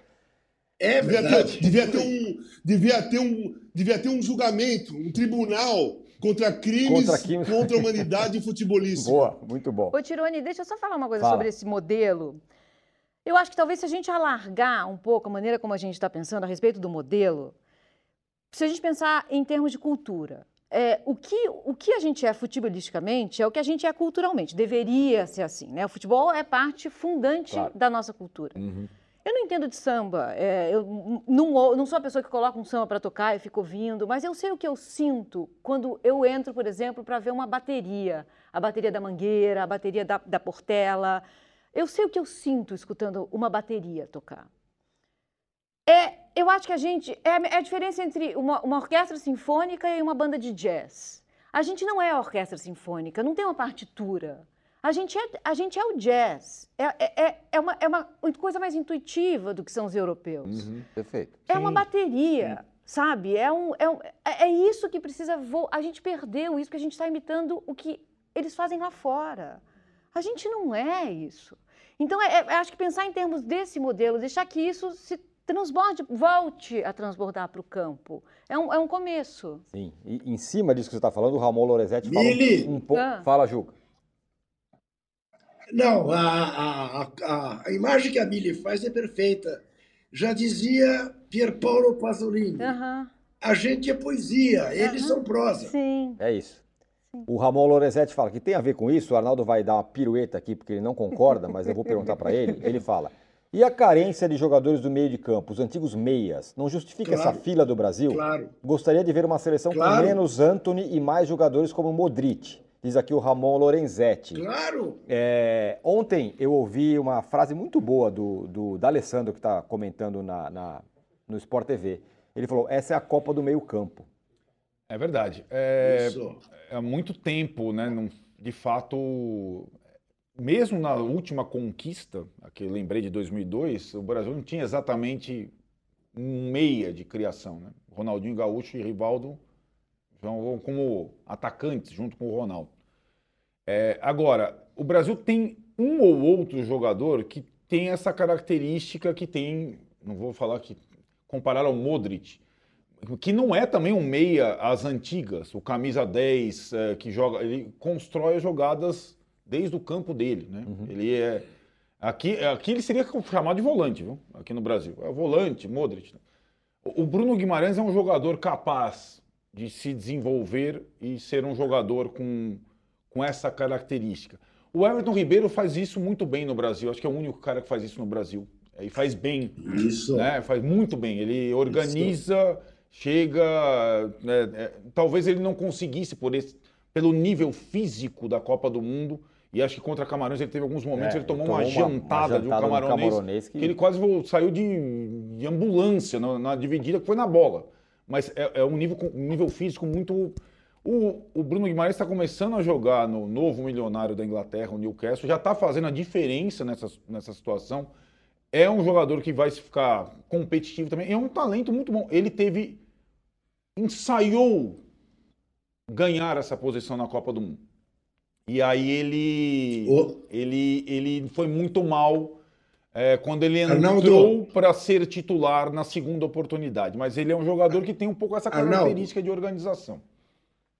É verdade. Devia ter, devia ter, um, devia, ter um, devia ter um julgamento, um tribunal contra crimes contra, crimes... contra a humanidade futebolística. Boa, muito bom. Ô, Tirone, deixa eu só falar uma coisa Fala. sobre esse modelo. Eu acho que talvez se a gente alargar um pouco a maneira como a gente está pensando a respeito do modelo, se a gente pensar em termos de cultura, é, o, que, o que a gente é futebolisticamente é o que a gente é culturalmente. Deveria ser assim, né? O futebol é parte fundante claro. da nossa cultura. Uhum. Eu não entendo de samba. É, eu não, não sou a pessoa que coloca um samba para tocar e fico ouvindo, mas eu sei o que eu sinto quando eu entro, por exemplo, para ver uma bateria. A bateria da Mangueira, a bateria da, da Portela. Eu sei o que eu sinto escutando uma bateria tocar. É, eu acho que a gente. É, é a diferença entre uma, uma orquestra sinfônica e uma banda de jazz. A gente não é a orquestra sinfônica, não tem uma partitura. A gente é, a gente é o jazz. É, é, é, é uma, é uma coisa mais intuitiva do que são os europeus. Uhum, perfeito. É Sim. uma bateria, Sim. sabe? É, um, é, um, é, é isso que precisa. Vo... A gente perdeu isso, porque a gente está imitando o que eles fazem lá fora. A gente não é isso. Então, é, é, acho que pensar em termos desse modelo, deixar que isso se transborde, volte a transbordar para o campo. É um, é um começo. Sim, e em cima disso que você está falando, o Ramon Lorenzetti fala um, um pouco. Ah. Fala, Juca. Não, a, a, a, a, imagem que a Mili faz é perfeita. Já dizia Pierpaolo Pasolini. Uhum. A gente é poesia, eles uhum. são prosa. Sim. É isso. O Ramon Lorenzetti fala que tem a ver com isso. O Arnaldo vai dar uma pirueta aqui porque ele não concorda, mas eu vou perguntar para ele. Ele fala: e a carência de jogadores do meio de campo, os antigos meias, não justifica claro, essa fila do Brasil? Claro. Gostaria de ver uma seleção claro. com menos Anthony e mais jogadores como Modric. Diz aqui o Ramon Lorenzetti. Claro! É, ontem eu ouvi uma frase muito boa do, do D'Alessandro, que está comentando na, na, no Sport TV. Ele falou: essa é a Copa do Meio Campo. É verdade. É, há muito tempo, né? de fato, mesmo na última conquista, que eu lembrei de 2002, o Brasil não tinha exatamente um meia de criação. Né? Ronaldinho Gaúcho e Rivaldo vão como atacantes junto com o Ronaldo. É, agora, o Brasil tem um ou outro jogador que tem essa característica que tem, não vou falar que comparar ao Modric, que não é também um meia às antigas, o camisa 10 é, que joga, ele constrói jogadas desde o campo dele, né? Uhum. Ele é aqui, aqui ele seria chamado de volante, viu? Aqui no Brasil, é volante, Modric. Né? O Bruno Guimarães é um jogador capaz de se desenvolver e ser um jogador com, com essa característica. O Everton Ribeiro faz isso muito bem no Brasil. Acho que é o único cara que faz isso no Brasil. E faz bem. Isso. Né? Faz muito bem. Ele organiza, isso. chega. Né? É, talvez ele não conseguisse por esse, pelo nível físico da Copa do Mundo e acho que contra Camarões ele teve alguns momentos, é, ele tomou, ele tomou uma, uma, jantada uma, de um camaronês, camaronês que... que... ele quase saiu de, de ambulância na, na, dividida, que foi na bola. Mas é, é um, nível, um nível físico muito. O, o Bruno Guimarães está começando a jogar no novo milionário da Inglaterra, o Newcastle, já está fazendo a diferença nessa, nessa situação. É um jogador que vai ficar competitivo também. É um talento muito bom. Ele teve. ensaiou ganhar essa posição na Copa do Mundo. E aí ele, oh. ele, ele foi muito mal é, quando ele entrou para ser titular na segunda oportunidade. Mas ele é um jogador que tem um pouco essa característica Arnaldo. de organização.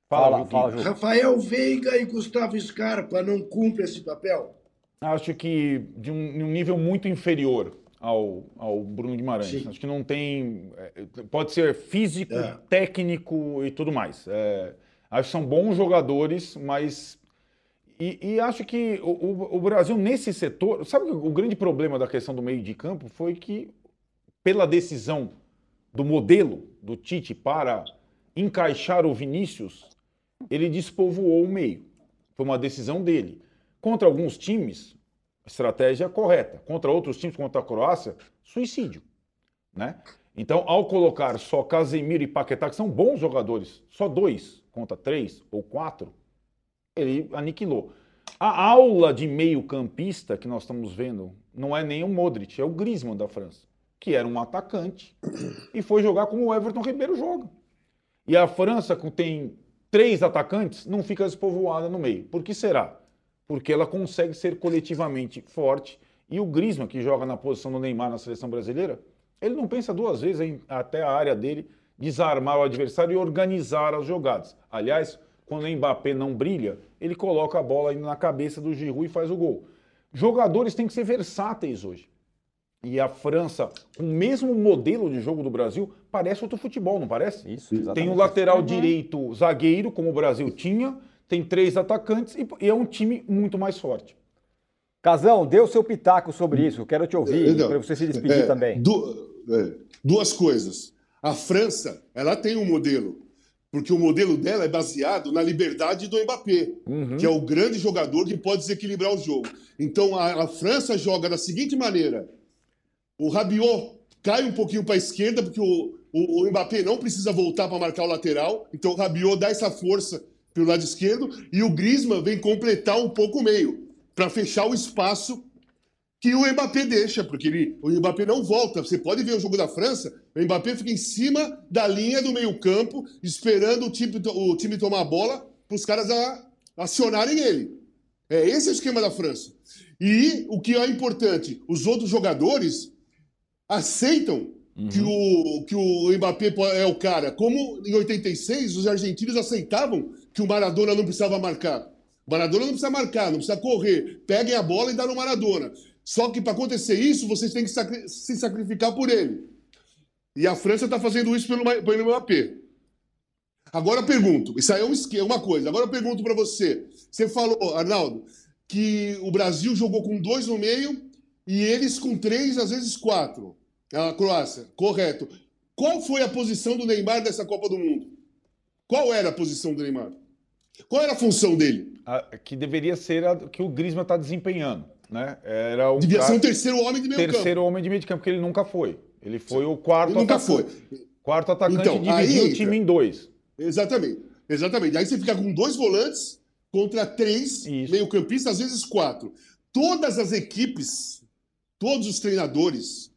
Fala, fala, fala Rafael Veiga e Gustavo Scarpa não cumprem esse papel? Acho que de um, de um nível muito inferior ao, ao Bruno Guimarães. Sim. Acho que não tem. É, pode ser físico, é. técnico e tudo mais. É, acho que são bons jogadores, mas e, e, acho que o, o, Brasil, nesse setor. Sabe o grande problema da questão do meio de campo foi que, pela decisão do modelo do Tite para encaixar o Vinícius, ele despovoou o meio. Foi uma decisão dele. Contra alguns times, estratégia correta. Contra outros times, contra a Croácia, suicídio. Né? Então, ao colocar só Casemiro e Paquetá, que são bons jogadores, só dois contra três ou quatro, ele aniquilou. A aula de meio-campista que nós estamos vendo não é nem o Modric, é o Griezmann da França, que era um atacante e foi jogar como o Everton Ribeiro joga. E a França, que tem três atacantes, não fica despovoada no meio. Por que será? Porque ela consegue ser coletivamente forte e o Griezmann, que joga na posição do Neymar na seleção brasileira, ele não pensa duas vezes em até a área dele desarmar o adversário e organizar as jogadas. Aliás, quando o Mbappé não brilha, ele coloca a bola na cabeça do Giroud e faz o gol. Jogadores têm que ser versáteis hoje. E a França, com o mesmo modelo de jogo do Brasil, parece outro futebol, não parece? Isso, exatamente. Tem o lateral uhum. direito zagueiro, como o Brasil tinha, tem três atacantes e é um time muito mais forte. Casão, dê o seu pitaco sobre isso. Eu quero te ouvir para você se despedir é, também. Du é, duas coisas. A França, ela tem um modelo porque o modelo dela é baseado na liberdade do Mbappé, uhum. que é o grande jogador que pode desequilibrar o jogo. Então a, a França joga da seguinte maneira: o Rabiot cai um pouquinho para a esquerda, porque o, o, o, Mbappé não precisa voltar para marcar o lateral, então o Rabiot dá essa força pelo lado esquerdo e o Griezmann vem completar um pouco o meio, para fechar o espaço que o Mbappé deixa, porque ele, o Mbappé não volta. Você pode ver o jogo da França, o Mbappé fica em cima da linha do meio-campo, esperando o time, o time tomar a bola para os caras a, acionarem ele. É esse é o esquema da França. E o que é importante, os outros jogadores aceitam uhum. que, o, que o Mbappé é o cara. Como em 86 os argentinos aceitavam que o Maradona não precisava marcar. O Maradona não precisa marcar, não precisa correr. Peguem a bola e dá no Maradona. Só que para acontecer isso, vocês têm que sacri se sacrificar por ele. E a França está fazendo isso pelo, pelo Mbappé. Agora eu pergunto, isso aí é um esquema, uma coisa. Agora eu pergunto para você. Você falou, Arnaldo, que o Brasil jogou com dois no meio e eles com três, às vezes quatro. A Croácia, correto. Qual foi a posição do Neymar nessa Copa do Mundo? Qual era a posição do Neymar? Qual era a função dele? A, que deveria ser a que o Griezmann está desempenhando. Né? Era o Devia cara, ser um terceiro homem de meio terceiro campo. Terceiro homem de meio campo, porque ele nunca foi. Ele foi o quarto ele nunca foi. Quarto atacante então, dividiu o time em dois. Exatamente. Exatamente. Aí você fica com dois volantes contra três meio-campistas, às vezes quatro. Todas as equipes, todos os treinadores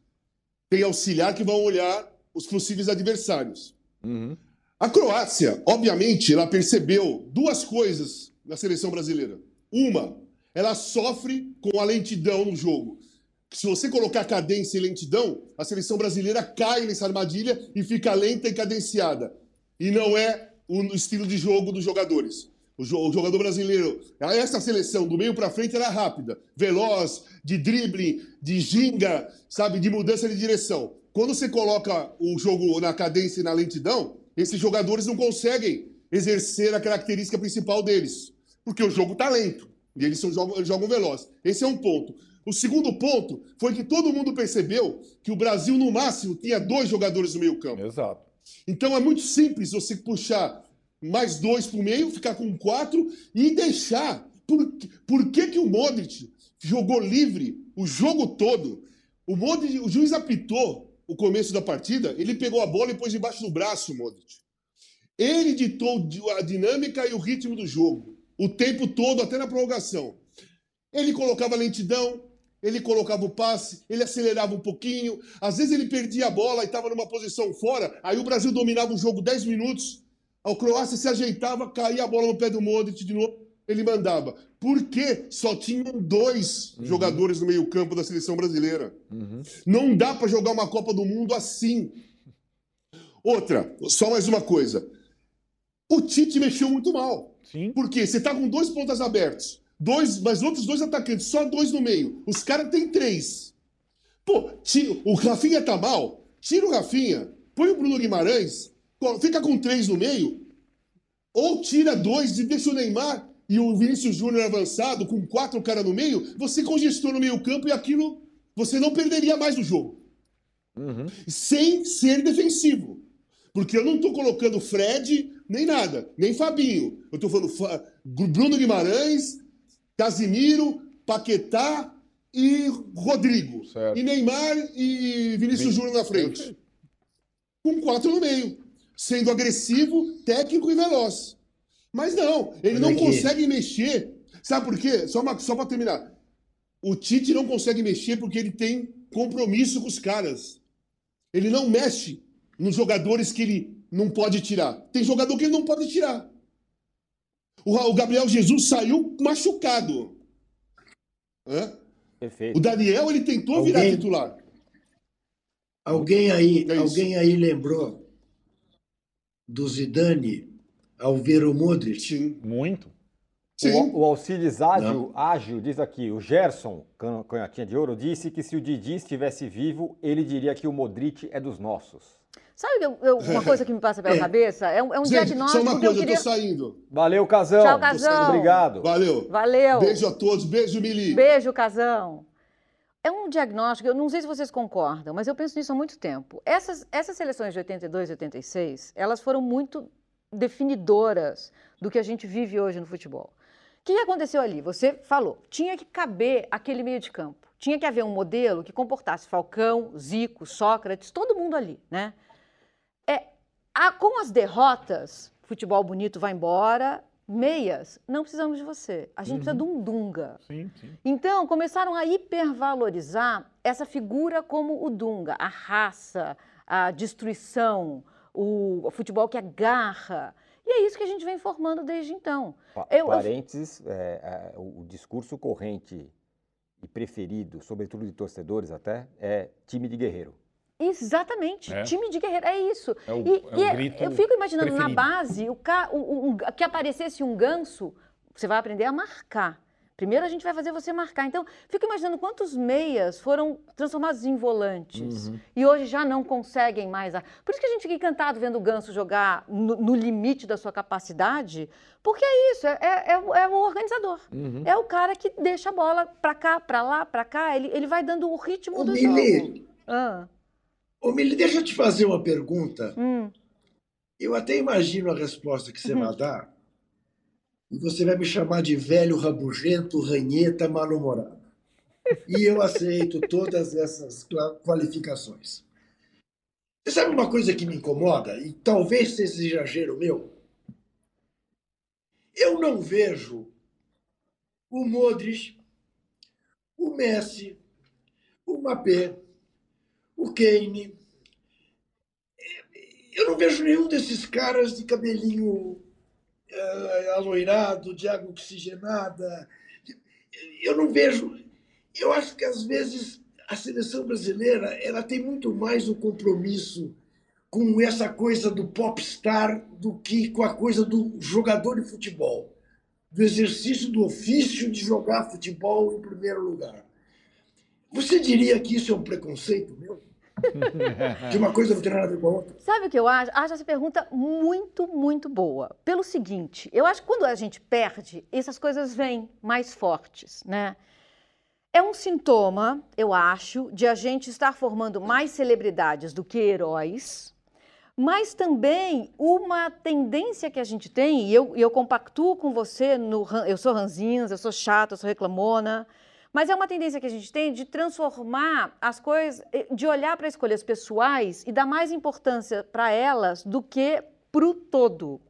têm auxiliar que vão olhar os possíveis adversários. Uhum. A Croácia, obviamente, ela percebeu duas coisas na seleção brasileira. Uma, ela sofre com a lentidão no jogo. Se você colocar cadência e lentidão, a seleção brasileira cai nessa armadilha e fica lenta e cadenciada. E não é o estilo de jogo dos jogadores. O, jogador brasileiro, essa seleção do meio para frente era rápida, veloz, de drible, de ginga, sabe, de mudança de direção. Quando você coloca o jogo na cadência e na lentidão, esses jogadores não conseguem exercer a característica principal deles, porque o jogo está lento e eles, são, jogam, jogam veloz. Esse é um ponto. O segundo ponto foi que todo mundo percebeu que o Brasil, no máximo, tinha dois jogadores no meio campo. Exato. Então é muito simples você puxar mais dois para o meio, ficar com quatro e deixar. Por, por que, que o Modric jogou livre o jogo todo? O, Modric, o juiz apitou o começo da partida, ele pegou a bola e pôs debaixo do braço, Modric. Ele ditou a dinâmica e o ritmo do jogo, o tempo todo, até na prorrogação. Ele colocava lentidão, ele colocava o passe, ele acelerava um pouquinho, às vezes ele perdia a bola e estava numa posição fora, aí o Brasil dominava o jogo 10 minutos, a Croácia se ajeitava, caía a bola no pé do Modric de novo, ele mandava. Por quê? Só tinham dois uhum. jogadores no meio campo da seleção brasileira. Uhum. Não dá para jogar uma Copa do Mundo assim. Outra, só mais uma coisa. O Tite mexeu muito mal. Sim. Por quê? Você tá com dois pontas abertos dois, mas outros dois atacantes, só dois no meio. Os caras têm três. Pô, tira, o Rafinha tá mal, tira o Rafinha, põe o Bruno Guimarães, fica com três no meio, ou tira dois e deixa o Neymar e o Vinícius Júnior avançado com quatro caras no meio, você congestiona o meio campo e aquilo você não perderia mais o jogo. Uhum. Sem ser defensivo. Porque eu não estou colocando Fred nem nada, nem Fabinho. Eu estou falando Bruno Guimarães, Casimiro, Paquetá e Rodrigo. Certo. E Neymar e Vinícius Júnior na frente. Com quatro no meio. Sendo agressivo, técnico e veloz. Mas não, ele não consegue mexer. Sabe por quê? Só, só para terminar. O Tite não consegue mexer porque ele tem compromisso com os caras. Ele não mexe nos jogadores que ele não pode tirar. Tem jogador que ele não pode tirar. O Gabriel Jesus saiu machucado. Hã? Perfeito. O Daniel ele tentou alguém, virar titular. Alguém aí, é alguém aí lembrou do Zidane ao ver o Modric? Sim. Muito. Sim. O, o Alcides Ágil, Ágil diz aqui, o Gerson, canhotinha de ouro, disse que se o Didi estivesse vivo, ele diria que o Modric é dos nossos. Sabe eu, eu, uma coisa que me passa pela é. cabeça? É um, é um Gente, diagnóstico. Só uma coisa, eu, queria... eu tô saindo. Valeu, Casão. Tchau, Casão. Obrigado. Valeu. Valeu. Beijo a todos. Beijo, Mili. Beijo, Casão. É um diagnóstico, eu não sei se vocês concordam, mas eu penso nisso há muito tempo. Essas, essas seleções de 82 e 86, elas foram muito definidoras do que a gente vive hoje no futebol. O que aconteceu ali? Você falou, tinha que caber aquele meio de campo. Tinha que haver um modelo que comportasse Falcão, Zico, Sócrates, todo mundo ali, né? É, a, com as derrotas, futebol bonito vai embora, meias, não precisamos de você. A gente uhum. precisa de um Dunga. Sim, sim. Então, começaram a hipervalorizar essa figura como o Dunga, a raça, a destruição, o, o futebol que agarra. E é isso que a gente vem formando desde então. Pa Eu, parênteses, é, é, o discurso corrente e preferido, sobretudo de torcedores até, é time de guerreiro. Exatamente, É. time de guerreiro, é isso. É o- e é o e grito eu fico imaginando na preferido. base o, ca- o- o- que aparecesse um ganso, você vai aprender a marcar. Primeiro a gente vai fazer você marcar. Então, fico imaginando quantos meias foram transformados em volantes Uhum. e hoje já não conseguem mais. a- Por isso que a gente fica encantado vendo o ganso jogar no, no limite da sua capacidade, porque é isso, é, é- é o- é o organizador. Uhum. É o cara que deixa a bola pra cá, pra lá, pra cá, ele, ele vai dando o ritmo Ô, do jogo. Mili, Ah, ô, Mili, deixa eu te fazer uma pergunta. hum. Eu até imagino a resposta que você Uhum. vai dar. E você vai me chamar de velho rabugento, ranheta, mal-humorado. E eu aceito todas essas qualificações. Você sabe uma coisa que me incomoda? E talvez seja exagero meu? Eu não vejo o Modric, o Messi, o Mbappé, o Kane. Eu não vejo nenhum desses caras de cabelinho eh, aloirado, de água oxigenada. Eu não vejo. Eu acho que às vezes a seleção brasileira ela tem muito mais o compromisso com essa coisa do popstar do que com a coisa do jogador de futebol, do exercício do ofício de jogar futebol em primeiro lugar. Você diria que isso é um preconceito meu? Que uma coisa não tem nada a ver com a outra? Sabe o que eu acho? Acho essa pergunta muito, muito boa. Pelo seguinte, eu acho que quando a gente perde, essas coisas vêm mais fortes, né? É um sintoma, eu acho, de a gente estar formando mais celebridades do que heróis, mas também uma tendência que a gente tem, e eu, eu compactuo com você, no, eu sou ranzinhas, eu sou chata, eu sou reclamona, mas é uma tendência que a gente tem de transformar as coisas, eh, de olhar para escolhas pessoais e dar mais importância para elas do que para o todo.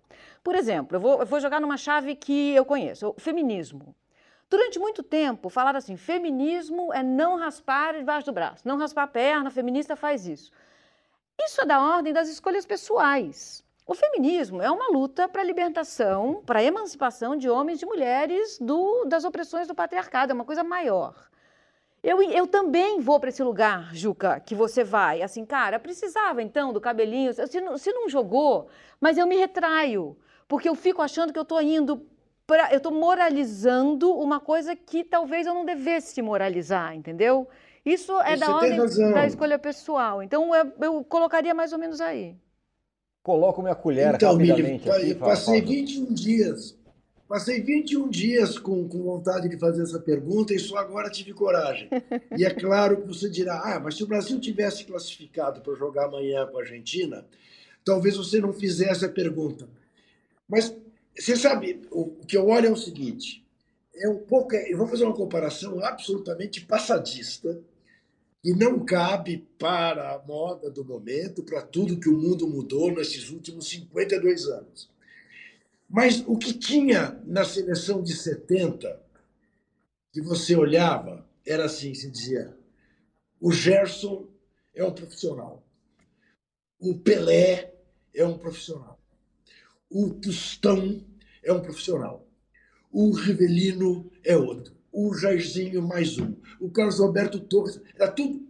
Por exemplo, eu vou, eu vou jogar numa chave que eu conheço, o feminismo. Durante muito tempo, falaram assim: feminismo é não raspar debaixo do braço, não raspar a perna, feminista faz isso. Isso é da ordem das escolhas pessoais. O feminismo é uma luta para a libertação, para a emancipação de homens e mulheres do- das opressões do patriarcado, é uma coisa maior. Eu, eu também vou para esse lugar, Juca, que você vai. Assim, cara, precisava então do cabelinho. Se não, se não jogou, mas eu me retraio, porque eu fico achando que eu estou indo. Pra, eu estou moralizando uma coisa que talvez eu não devesse moralizar, entendeu? Isso é Você da ordem razão. da escolha pessoal. Então eu, eu colocaria mais ou menos aí. Coloco minha colher Então, Mili, rapidamente pa- aqui. Fala, passei Fausto. 21 dias. Passei 21 dias com, com vontade de fazer essa pergunta e só agora tive coragem. E é claro que você dirá: ah, mas se o Brasil tivesse classificado para jogar amanhã com a Argentina, talvez você não fizesse a pergunta. Mas você sabe, o, o que eu olho é o seguinte: é um pouco, eu vou fazer uma comparação absolutamente passadista e não cabe para a moda do momento, para tudo que o mundo mudou nesses últimos 52 anos. Mas o que tinha na seleção de 70, que você olhava, era assim: se dizia, o Gerson é um profissional, o Pelé é um profissional, o Tostão é um profissional, o Rivelino é outro, o Jairzinho mais um, o Carlos Alberto Torres, era tudo,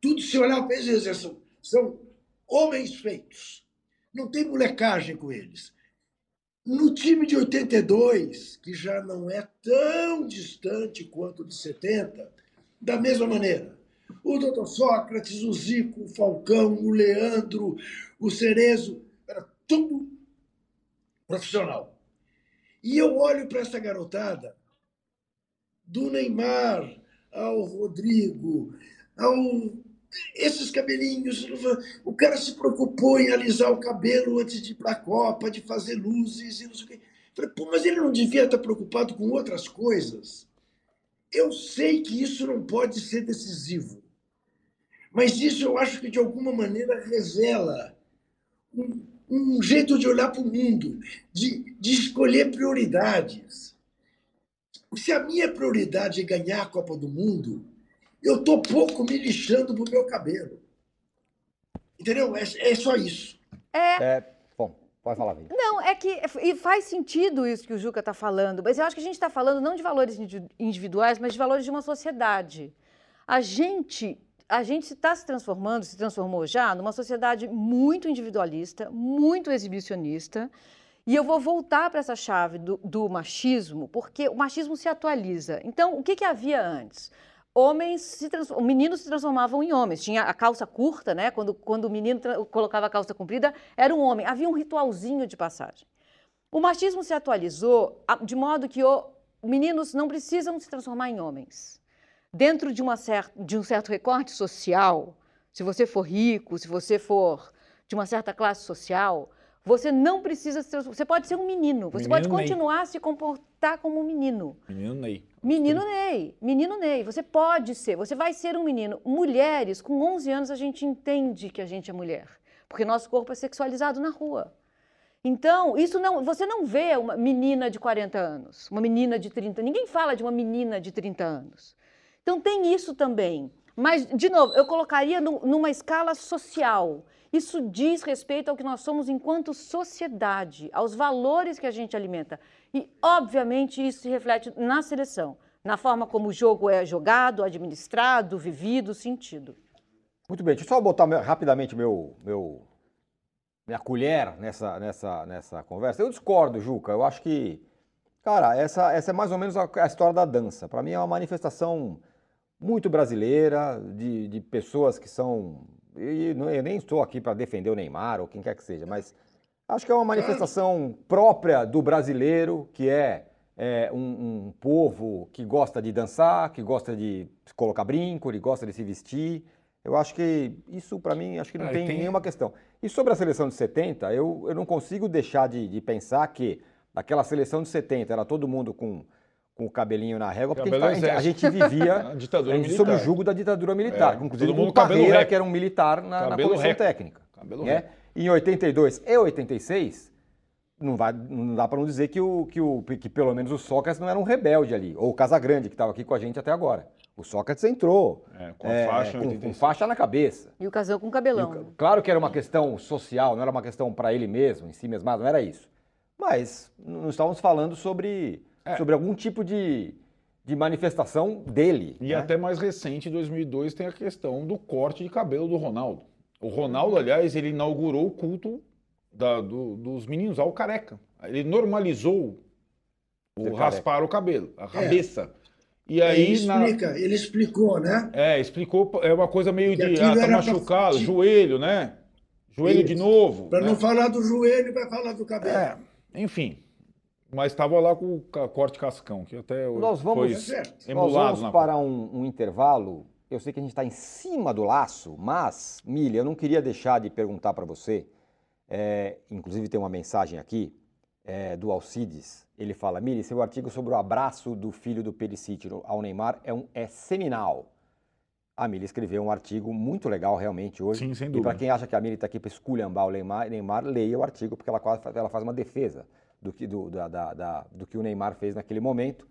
tudo se olhava para eles, são, são homens feitos, não tem molecagem com eles. No time de 82, que já não é tão distante quanto de 70, da mesma maneira. O doutor Sócrates, o Zico, o Falcão, o Leandro, o Cerezo, era tudo profissional. E eu olho para essa garotada, do Neymar ao Rodrigo, ao esses cabelinhos, o cara se preocupou em alisar o cabelo antes de ir para a Copa, de fazer luzes e não sei o quê. Falei, pô, mas ele não devia estar preocupado com outras coisas. Eu sei que isso não pode ser decisivo, mas isso eu acho que de alguma maneira revela um, um jeito de olhar para o mundo, de, de escolher prioridades. Se a minha prioridade é ganhar a Copa do Mundo, eu tô pouco me lixando pro meu cabelo. Entendeu? É, é só isso. É, bom, Pode falar, Vini. Não, é que e faz sentido isso que o Juca está falando, mas eu acho que a gente está falando não de valores individuais, mas de valores de uma sociedade. A gente a gente está se transformando, se transformou já, numa sociedade muito individualista, muito exibicionista. E eu vou voltar para essa chave do, do, machismo, porque o machismo se atualiza. Então, o que, que havia antes? Homens, se meninos se transformavam em homens. Tinha a calça curta, né? Quando, quando o menino colocava a calça comprida, era um homem. Havia um ritualzinho de passagem. O machismo se atualizou de modo que o, meninos não precisam se transformar em homens dentro de, uma cer de um certo recorte social, se você for rico, se você for de uma certa classe social, você não precisa ser. Você pode ser um menino. Você menino pode continuar a se comportar como um menino. Menino Ney. Menino Ney. Menino Ney. Você pode ser. Você vai ser um menino. Mulheres, com 11 anos, a gente entende que a gente é mulher. Porque nosso corpo é sexualizado na rua. Então, isso não, você não vê uma menina de 40 anos, uma menina de 30. Ninguém fala de uma menina de 30 anos. Então tem isso também. Mas, de novo, eu colocaria no, numa escala social. Isso diz respeito ao que nós somos enquanto sociedade, aos valores que a gente alimenta. E, obviamente, isso se reflete na seleção, na forma como o jogo é jogado, administrado, vivido, sentido. Muito bem, deixa eu só botar rapidamente meu, meu, minha colher nessa, nessa, nessa conversa. Eu discordo, Juca. Eu acho que, cara, essa, essa é mais ou menos a, a história da dança. Para mim é uma manifestação muito brasileira, de, de pessoas que são. E eu nem estou aqui para defender o Neymar ou quem quer que seja, mas acho que é uma manifestação própria do brasileiro, que é, é um, um, povo que gosta de dançar, que gosta de colocar brinco, que gosta de se vestir. Eu acho que isso, para mim, acho que não ah, tem, tem, nenhuma questão. E sobre a seleção de 70, eu, eu não consigo deixar de, de pensar que aquela seleção de 70 era todo mundo com com o cabelinho na régua, porque a gente, a gente, vivia sob o jugo da ditadura militar, é, inclusive com o Parreira, que era um militar na, na comissão técnica. Né? Em 82 e 86, não, vai, não dá para não dizer que, o, que, o, que pelo menos o Sócrates não era um rebelde ali, ou o Casagrande, que estava aqui com a gente até agora. O Sócrates entrou é, com, é, faixa, com, com, faixa na cabeça. E o Casão com cabelão. O, claro que era uma questão social, não era uma questão para ele mesmo, em si mesmo, não era isso. Mas não estávamos falando sobre é. sobre algum tipo de, de manifestação dele. E né? até mais recente, em 2002, tem a questão do corte de cabelo do Ronaldo. O Ronaldo, aliás, ele inaugurou o culto da, do, dos meninos ao careca. Ele normalizou o raspar careca. o cabelo, a é. cabeça. E aí, ele, explica, na... ele explicou, né? É, explicou, é uma coisa meio que de, ah, tá machucado, pra... joelho, né? Joelho Isso. de novo. Para né? não falar do joelho, vai falar do cabelo. É, enfim, mas estava lá com o corte cascão, que até nós vamos, foi nós vamos para um, um, intervalo. Eu sei que a gente está em cima do laço, mas, Milha, eu não queria deixar de perguntar para você. É, inclusive tem uma mensagem aqui é, do Alcides. Ele fala, Milha, seu artigo sobre o abraço do filho do Perisic ao Neymar é, um, é seminal. A Mili escreveu um artigo muito legal realmente hoje. Sim, sem dúvida. E para quem acha que a Mili está aqui para esculhambar o Neymar, Neymar, leia o artigo, porque ela, ela faz uma defesa do que, do, da, da, da, do que o Neymar fez naquele momento.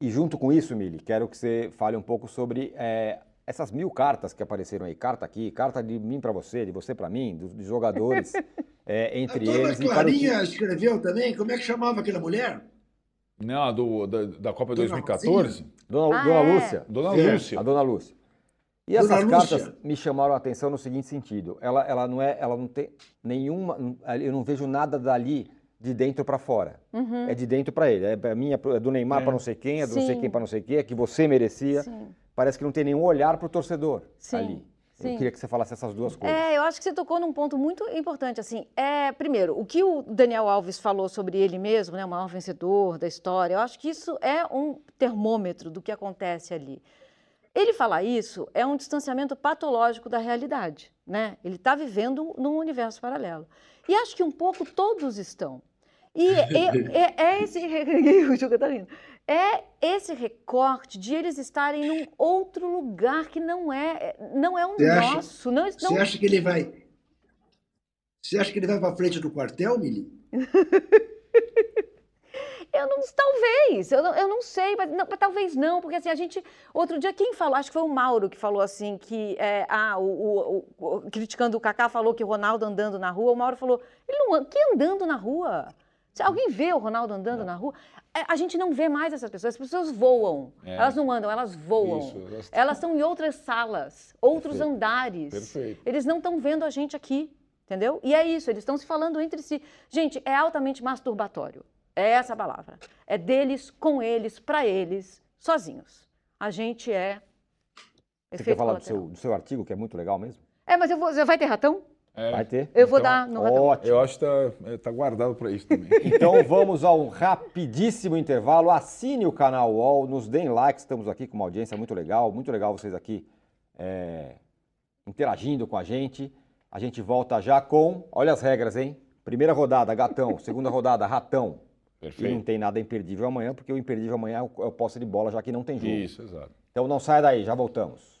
E junto com isso, Mili, quero que você fale um pouco sobre é, essas mil cartas que apareceram aí. Carta aqui, carta de mim para você, de você para mim, dos, dos jogadores, é, entre a eles. A Clarinha escreveu também? Como é que chamava aquela mulher? Não, do, da, da Copa de 2014? Dona, ah, Dona é. Lúcia. Dona é. Lúcia. A Dona Lúcia. E Dona essas Lúcia. cartas me chamaram a atenção no seguinte sentido. Ela, ela não é, ela não tem nenhuma, eu não vejo nada dali de dentro para fora. Uhum. É de dentro para ele. É, minha, é do Neymar é. para não sei quem, é do Sim. não sei quem para não sei quem, é que você merecia. Sim. Parece que não tem nenhum olhar para o torcedor Sim. ali. Sim. Eu queria que você falasse essas duas coisas. É, eu acho que você tocou num ponto muito importante. Assim, é, primeiro, o que o Daniel Alves falou sobre ele mesmo, né, o maior vencedor da história, eu acho que isso é um termômetro do que acontece ali. Ele falar isso é um distanciamento patológico da realidade. Né? Ele está vivendo num universo paralelo. E acho que um pouco todos estão. E é, é, é esse. o Juca tá rindo. É esse recorte de eles estarem num outro lugar que não é, não é um você nosso. Acha, não, não... Você acha que ele vai. Você acha que ele vai para frente do quartel, Mili? Eu não, talvez, eu não, eu não sei, mas, não, talvez não, porque assim, a gente. Outro dia, quem falou? Acho que foi o Mauro que falou assim, que é, ah, o, o, o, criticando o Kaká, falou que o Ronaldo andando na rua. O Mauro falou: ele não que andando na rua? Se alguém vê o Ronaldo andando na rua, é, a gente não vê mais essas pessoas. As pessoas voam. É. Elas não andam, elas voam. Isso, elas... elas estão em outras salas, outros Perfeito. andares. Perfeito. Eles não estão vendo a gente aqui, entendeu? E é isso, eles estão se falando entre si. Gente, é altamente masturbatório. É essa a palavra. É deles, com eles, para eles, sozinhos. A gente é. Você quer falar do seu, do seu, artigo, que é muito legal mesmo? É, mas eu vou, vai ter ratão? É. Vai ter? Eu vou então, dar no ratão. Ótimo. Eu acho que está tá guardado para isso também. então vamos ao rapidíssimo intervalo. Assine o canal UOL, nos deem like, estamos aqui com uma audiência muito legal. Muito legal vocês aqui é, interagindo com a gente. A gente volta já com, olha as regras, hein? Primeira rodada, gatão. Segunda rodada, ratão. Perfeito. E não tem nada imperdível amanhã, porque o imperdível amanhã é o, é o posse de bola, já que não tem jogo. Isso, exato. Então não saia daí, já voltamos.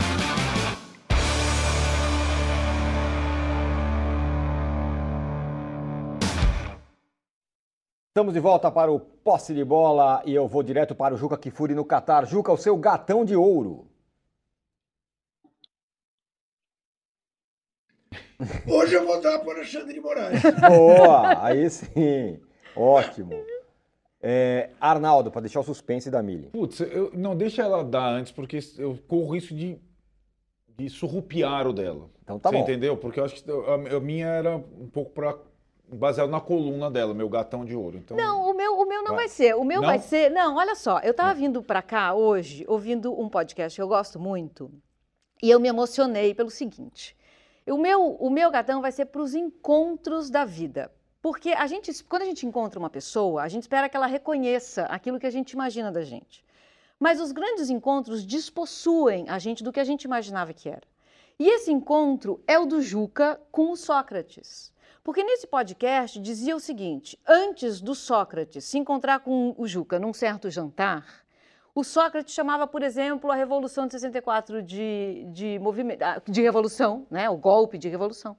Estamos de volta para o posse de bola e eu vou direto para o Juca Kifuri no Catar. Juca, o seu gatão de ouro. Hoje eu vou dar para o Alexandre de Moraes. Boa, aí sim. Ótimo. É, Arnaldo, para deixar o suspense da Mili. Putz, eu, não, deixa ela dar antes, porque eu corro risco de, de surrupiar o dela. Então tá Você bom. entendeu? Porque eu acho que a, a minha era um pouco para baseado na coluna dela, meu gatão de ouro. Então, não, o meu, o meu não vai, vai ser. O meu não? vai ser. Não, olha só, eu estava vindo para cá hoje, ouvindo um podcast que eu gosto muito, e eu me emocionei pelo seguinte. O meu, o meu gatão vai ser para os encontros da vida. Porque a gente, quando a gente encontra uma pessoa, a gente espera que ela reconheça aquilo que a gente imagina da gente. Mas os grandes encontros despossuem a gente do que a gente imaginava que era. E esse encontro é o do Juca com o Sócrates. Porque nesse podcast dizia o seguinte: antes do Sócrates se encontrar com o Juca num certo jantar, o Sócrates chamava, por exemplo, a Revolução de 64 de, de, movimento, ah, de revolução, né? o golpe de revolução.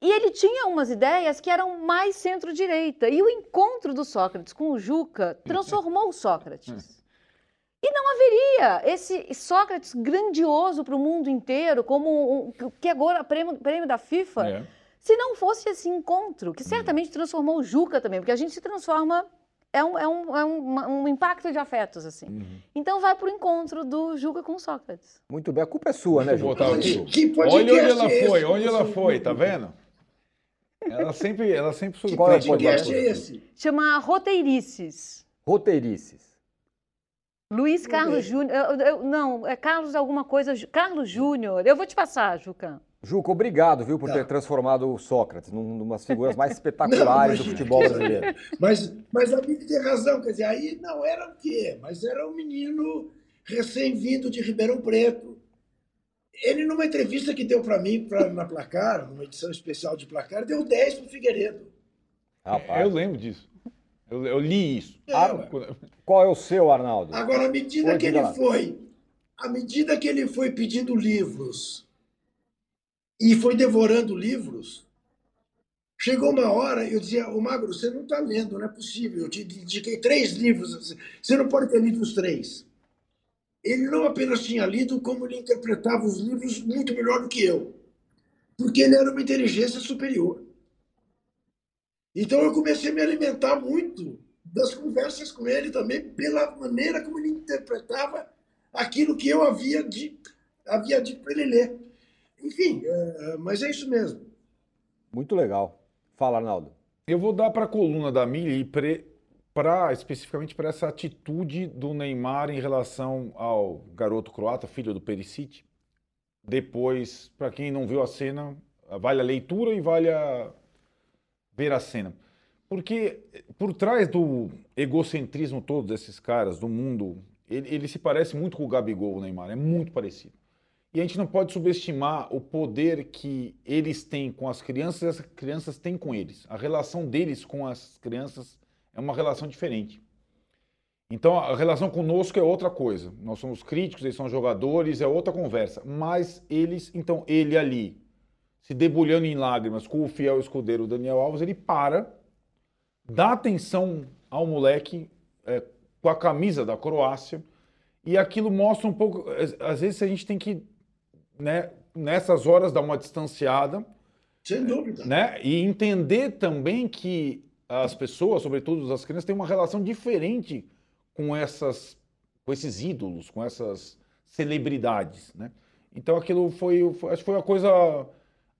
E ele tinha umas ideias que eram mais centro-direita. E o encontro do Sócrates com o Juca transformou o Sócrates. E não haveria esse Sócrates grandioso para o mundo inteiro, como um, que agora prêmio, prêmio da FIFA. É se não fosse esse encontro, que certamente transformou o Juca também, porque a gente se transforma, é um, é um, é um, um impacto de afetos, assim. Uhum. Então vai para o encontro do Juca com Sócrates. Muito bem, a culpa é sua, né, Juca? Olha onde ela foi, onde ela foi, tá vendo? Ela sempre, ela sempre surpreende. Que podcast é esse? Chama Roteirices. Roteirices. Luiz Carlos Júnior. Não, é Carlos alguma coisa. Carlos Júnior. Eu vou te passar, Juca. Juca, obrigado, viu, por tá. ter transformado o Sócrates numa das figuras mais espetaculares não, do futebol brasileiro. Mas, mas a Bíblia tem razão, quer dizer, aí não era o quê? Mas era um menino recém-vindo de Ribeirão Preto. Ele, numa entrevista que deu para mim pra, na Placar, numa edição especial de Placar, deu 10 para o Figueiredo. Rapaz. Eu lembro disso. Eu, eu li isso. É, Ar... Qual é o seu, Arnaldo? Agora, à medida que ele foi, à medida que ele foi pedindo livros e foi devorando livros. Chegou uma hora, eu dizia, o Magro, você não está lendo, não é possível. Eu te indiquei três livros, você não pode ter lido os três. Ele não apenas tinha lido, como ele interpretava os livros muito melhor do que eu. Porque ele era uma inteligência superior. Então eu comecei a me alimentar muito das conversas com ele também, pela maneira como ele interpretava aquilo que eu havia, de, havia dito para ele ler. Enfim, é, mas é isso mesmo. Muito legal. Fala, Arnaldo. Eu vou dar para a coluna da Mili para especificamente para essa atitude do Neymar em relação ao garoto croata, filho do Perisic, depois, para quem não viu a cena, vale a leitura e vale a ver a cena. Porque por trás do egocentrismo todo desses caras, do mundo, ele, ele se parece muito com o Gabigol, o Neymar, é muito parecido. E a gente não pode subestimar o poder que eles têm com as crianças e as crianças têm com eles. A relação deles com as crianças é uma relação diferente. Então a relação conosco é outra coisa. Nós somos críticos, eles são jogadores, é outra conversa. Mas eles, então ele ali, se debulhando em lágrimas com o fiel escudeiro Daniel Alves, ele para, dá atenção ao moleque é, com a camisa da Croácia e aquilo mostra um pouco. Às vezes a gente tem que, né, nessas horas, dar uma distanciada. Sem dúvida. Né, e entender também que as pessoas, sobretudo as crianças, têm uma relação diferente com essas com esses ídolos, com essas celebridades, né? Então aquilo foi, foi acho que foi a coisa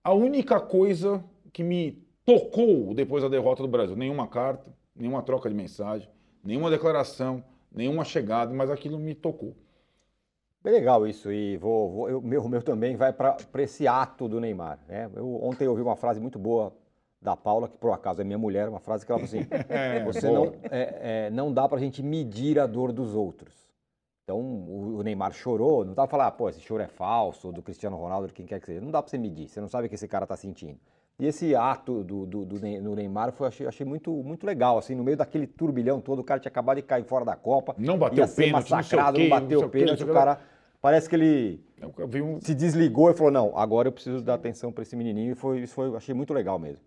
a única coisa que me tocou depois da derrota do Brasil, nenhuma carta, nenhuma troca de mensagem, nenhuma declaração, nenhuma chegada, mas aquilo me tocou. Bem legal isso, e vou, vou eu, meu, meu também vai para esse ato do Neymar. Né? Eu, ontem eu ouvi uma frase muito boa da Paula, que por acaso é minha mulher, uma frase que ela falou assim: é, você não, é, é, não dá para a gente medir a dor dos outros. Então o, o Neymar chorou, não dá para falar, ah, pô, esse choro é falso, do Cristiano Ronaldo, de quem quer que seja. Não dá para você medir, você não sabe o que esse cara está sentindo. E esse ato do, do, do, do Neymar foi, achei, achei muito, muito legal, assim, no meio daquele turbilhão todo, o cara tinha acabado de cair fora da Copa. Não bateu pênalti, massacrado, não, não bateu o pênalti, o cara. Parece que ele um... se desligou e falou: não, agora eu preciso dar atenção para esse menininho. E foi, isso foi, achei muito legal mesmo.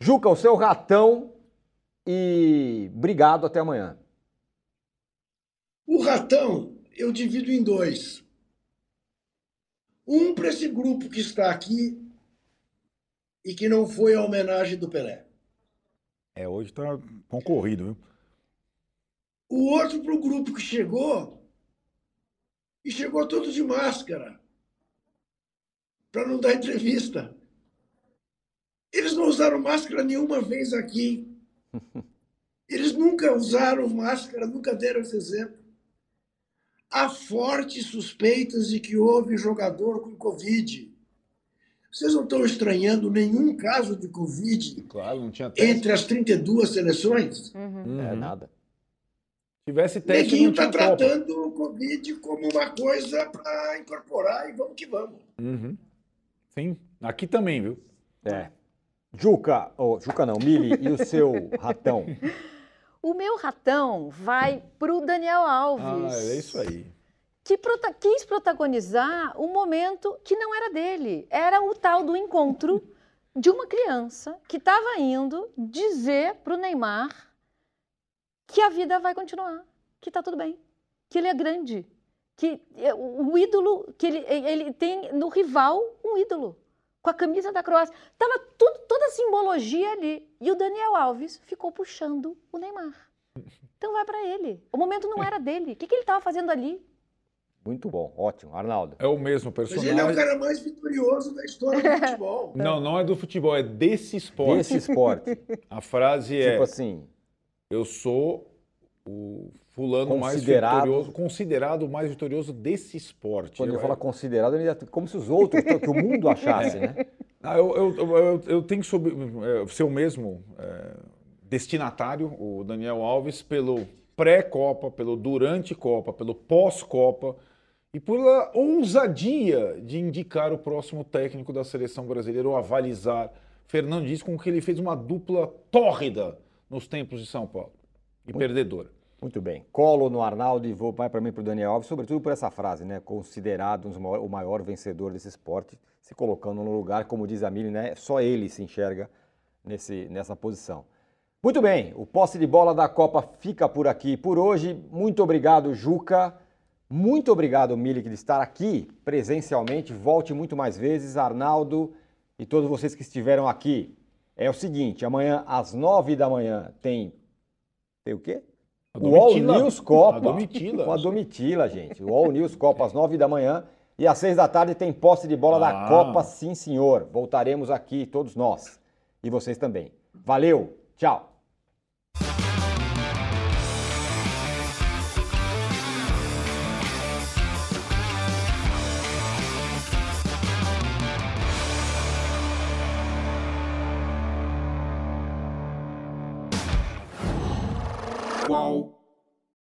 Juca, o seu ratão e obrigado até amanhã. O ratão eu divido em dois. Um para esse grupo que está aqui e que não foi a homenagem do Pelé. É, hoje está concorrido, viu? O outro para o grupo que chegou e chegou todo de máscara para não dar entrevista. Eles não usaram máscara nenhuma vez aqui. Eles nunca usaram máscara, nunca deram esse exemplo. Há fortes suspeitas de que houve jogador com Covid. Vocês não estão estranhando nenhum caso de Covid claro, não tinha entre as 32 seleções? Uhum. É nada. Tivesse teste, Neguinho está tratando o Covid como uma coisa para incorporar e vamos que vamos. Uhum. Sim, aqui também, viu? É. Juca, oh, Juca não, Mili, e o seu ratão? O meu ratão vai para o Daniel Alves. Ah, é isso aí. Que prota quis protagonizar um momento que não era dele. Era o tal do encontro de uma criança que estava indo dizer para o Neymar que a vida vai continuar, que está tudo bem, que ele é grande, que é, o ídolo, que ele, ele tem no rival um ídolo com a camisa da Croácia. Tava toda a simbologia ali. E o Daniel Alves ficou puxando o Neymar. Então vai para ele. O momento não era dele. O que, que ele estava fazendo ali? Muito bom, ótimo. Arnaldo. É o mesmo personagem. Mas ele é o cara mais vitorioso da história do futebol. Não, não é do futebol, é desse esporte. Desse esporte. A frase é. Tipo assim. Eu sou o fulano mais vitorioso, considerado o mais vitorioso desse esporte. Quando ele fala considerado, ele é como se os outros, que o mundo achasse, né? Ah, eu, eu, eu, eu, tenho que sobre, é, ser o mesmo é, destinatário, o Daniel Alves, pelo pré-Copa, pelo durante Copa, pelo pós-Copa e pela ousadia de indicar o próximo técnico da seleção brasileira ou avalizar Fernando Diniz com que ele fez uma dupla tórrida nos tempos de São Paulo e Muito... perdedora. Muito bem. Colo no Arnaldo e vou para mim para o Daniel Alves, sobretudo por essa frase, né? Considerado o maior vencedor desse esporte, se colocando no lugar, como diz a Mili, né? Só ele se enxerga nesse, nessa posição. Muito bem, o posse de bola da Copa fica por aqui por hoje. Muito obrigado, Juca. Muito obrigado, Milik, de estar aqui presencialmente. Volte muito mais vezes, Arnaldo e todos vocês que estiveram aqui. É o seguinte, amanhã às nove da manhã tem. Tem o quê? O All News Copa. A Domitila. Com a Domitila, gente. O All News Copa às nove da manhã. E às seis da tarde tem posse de bola ah. da Copa, sim senhor. Voltaremos aqui, todos nós. E vocês também. Valeu, tchau.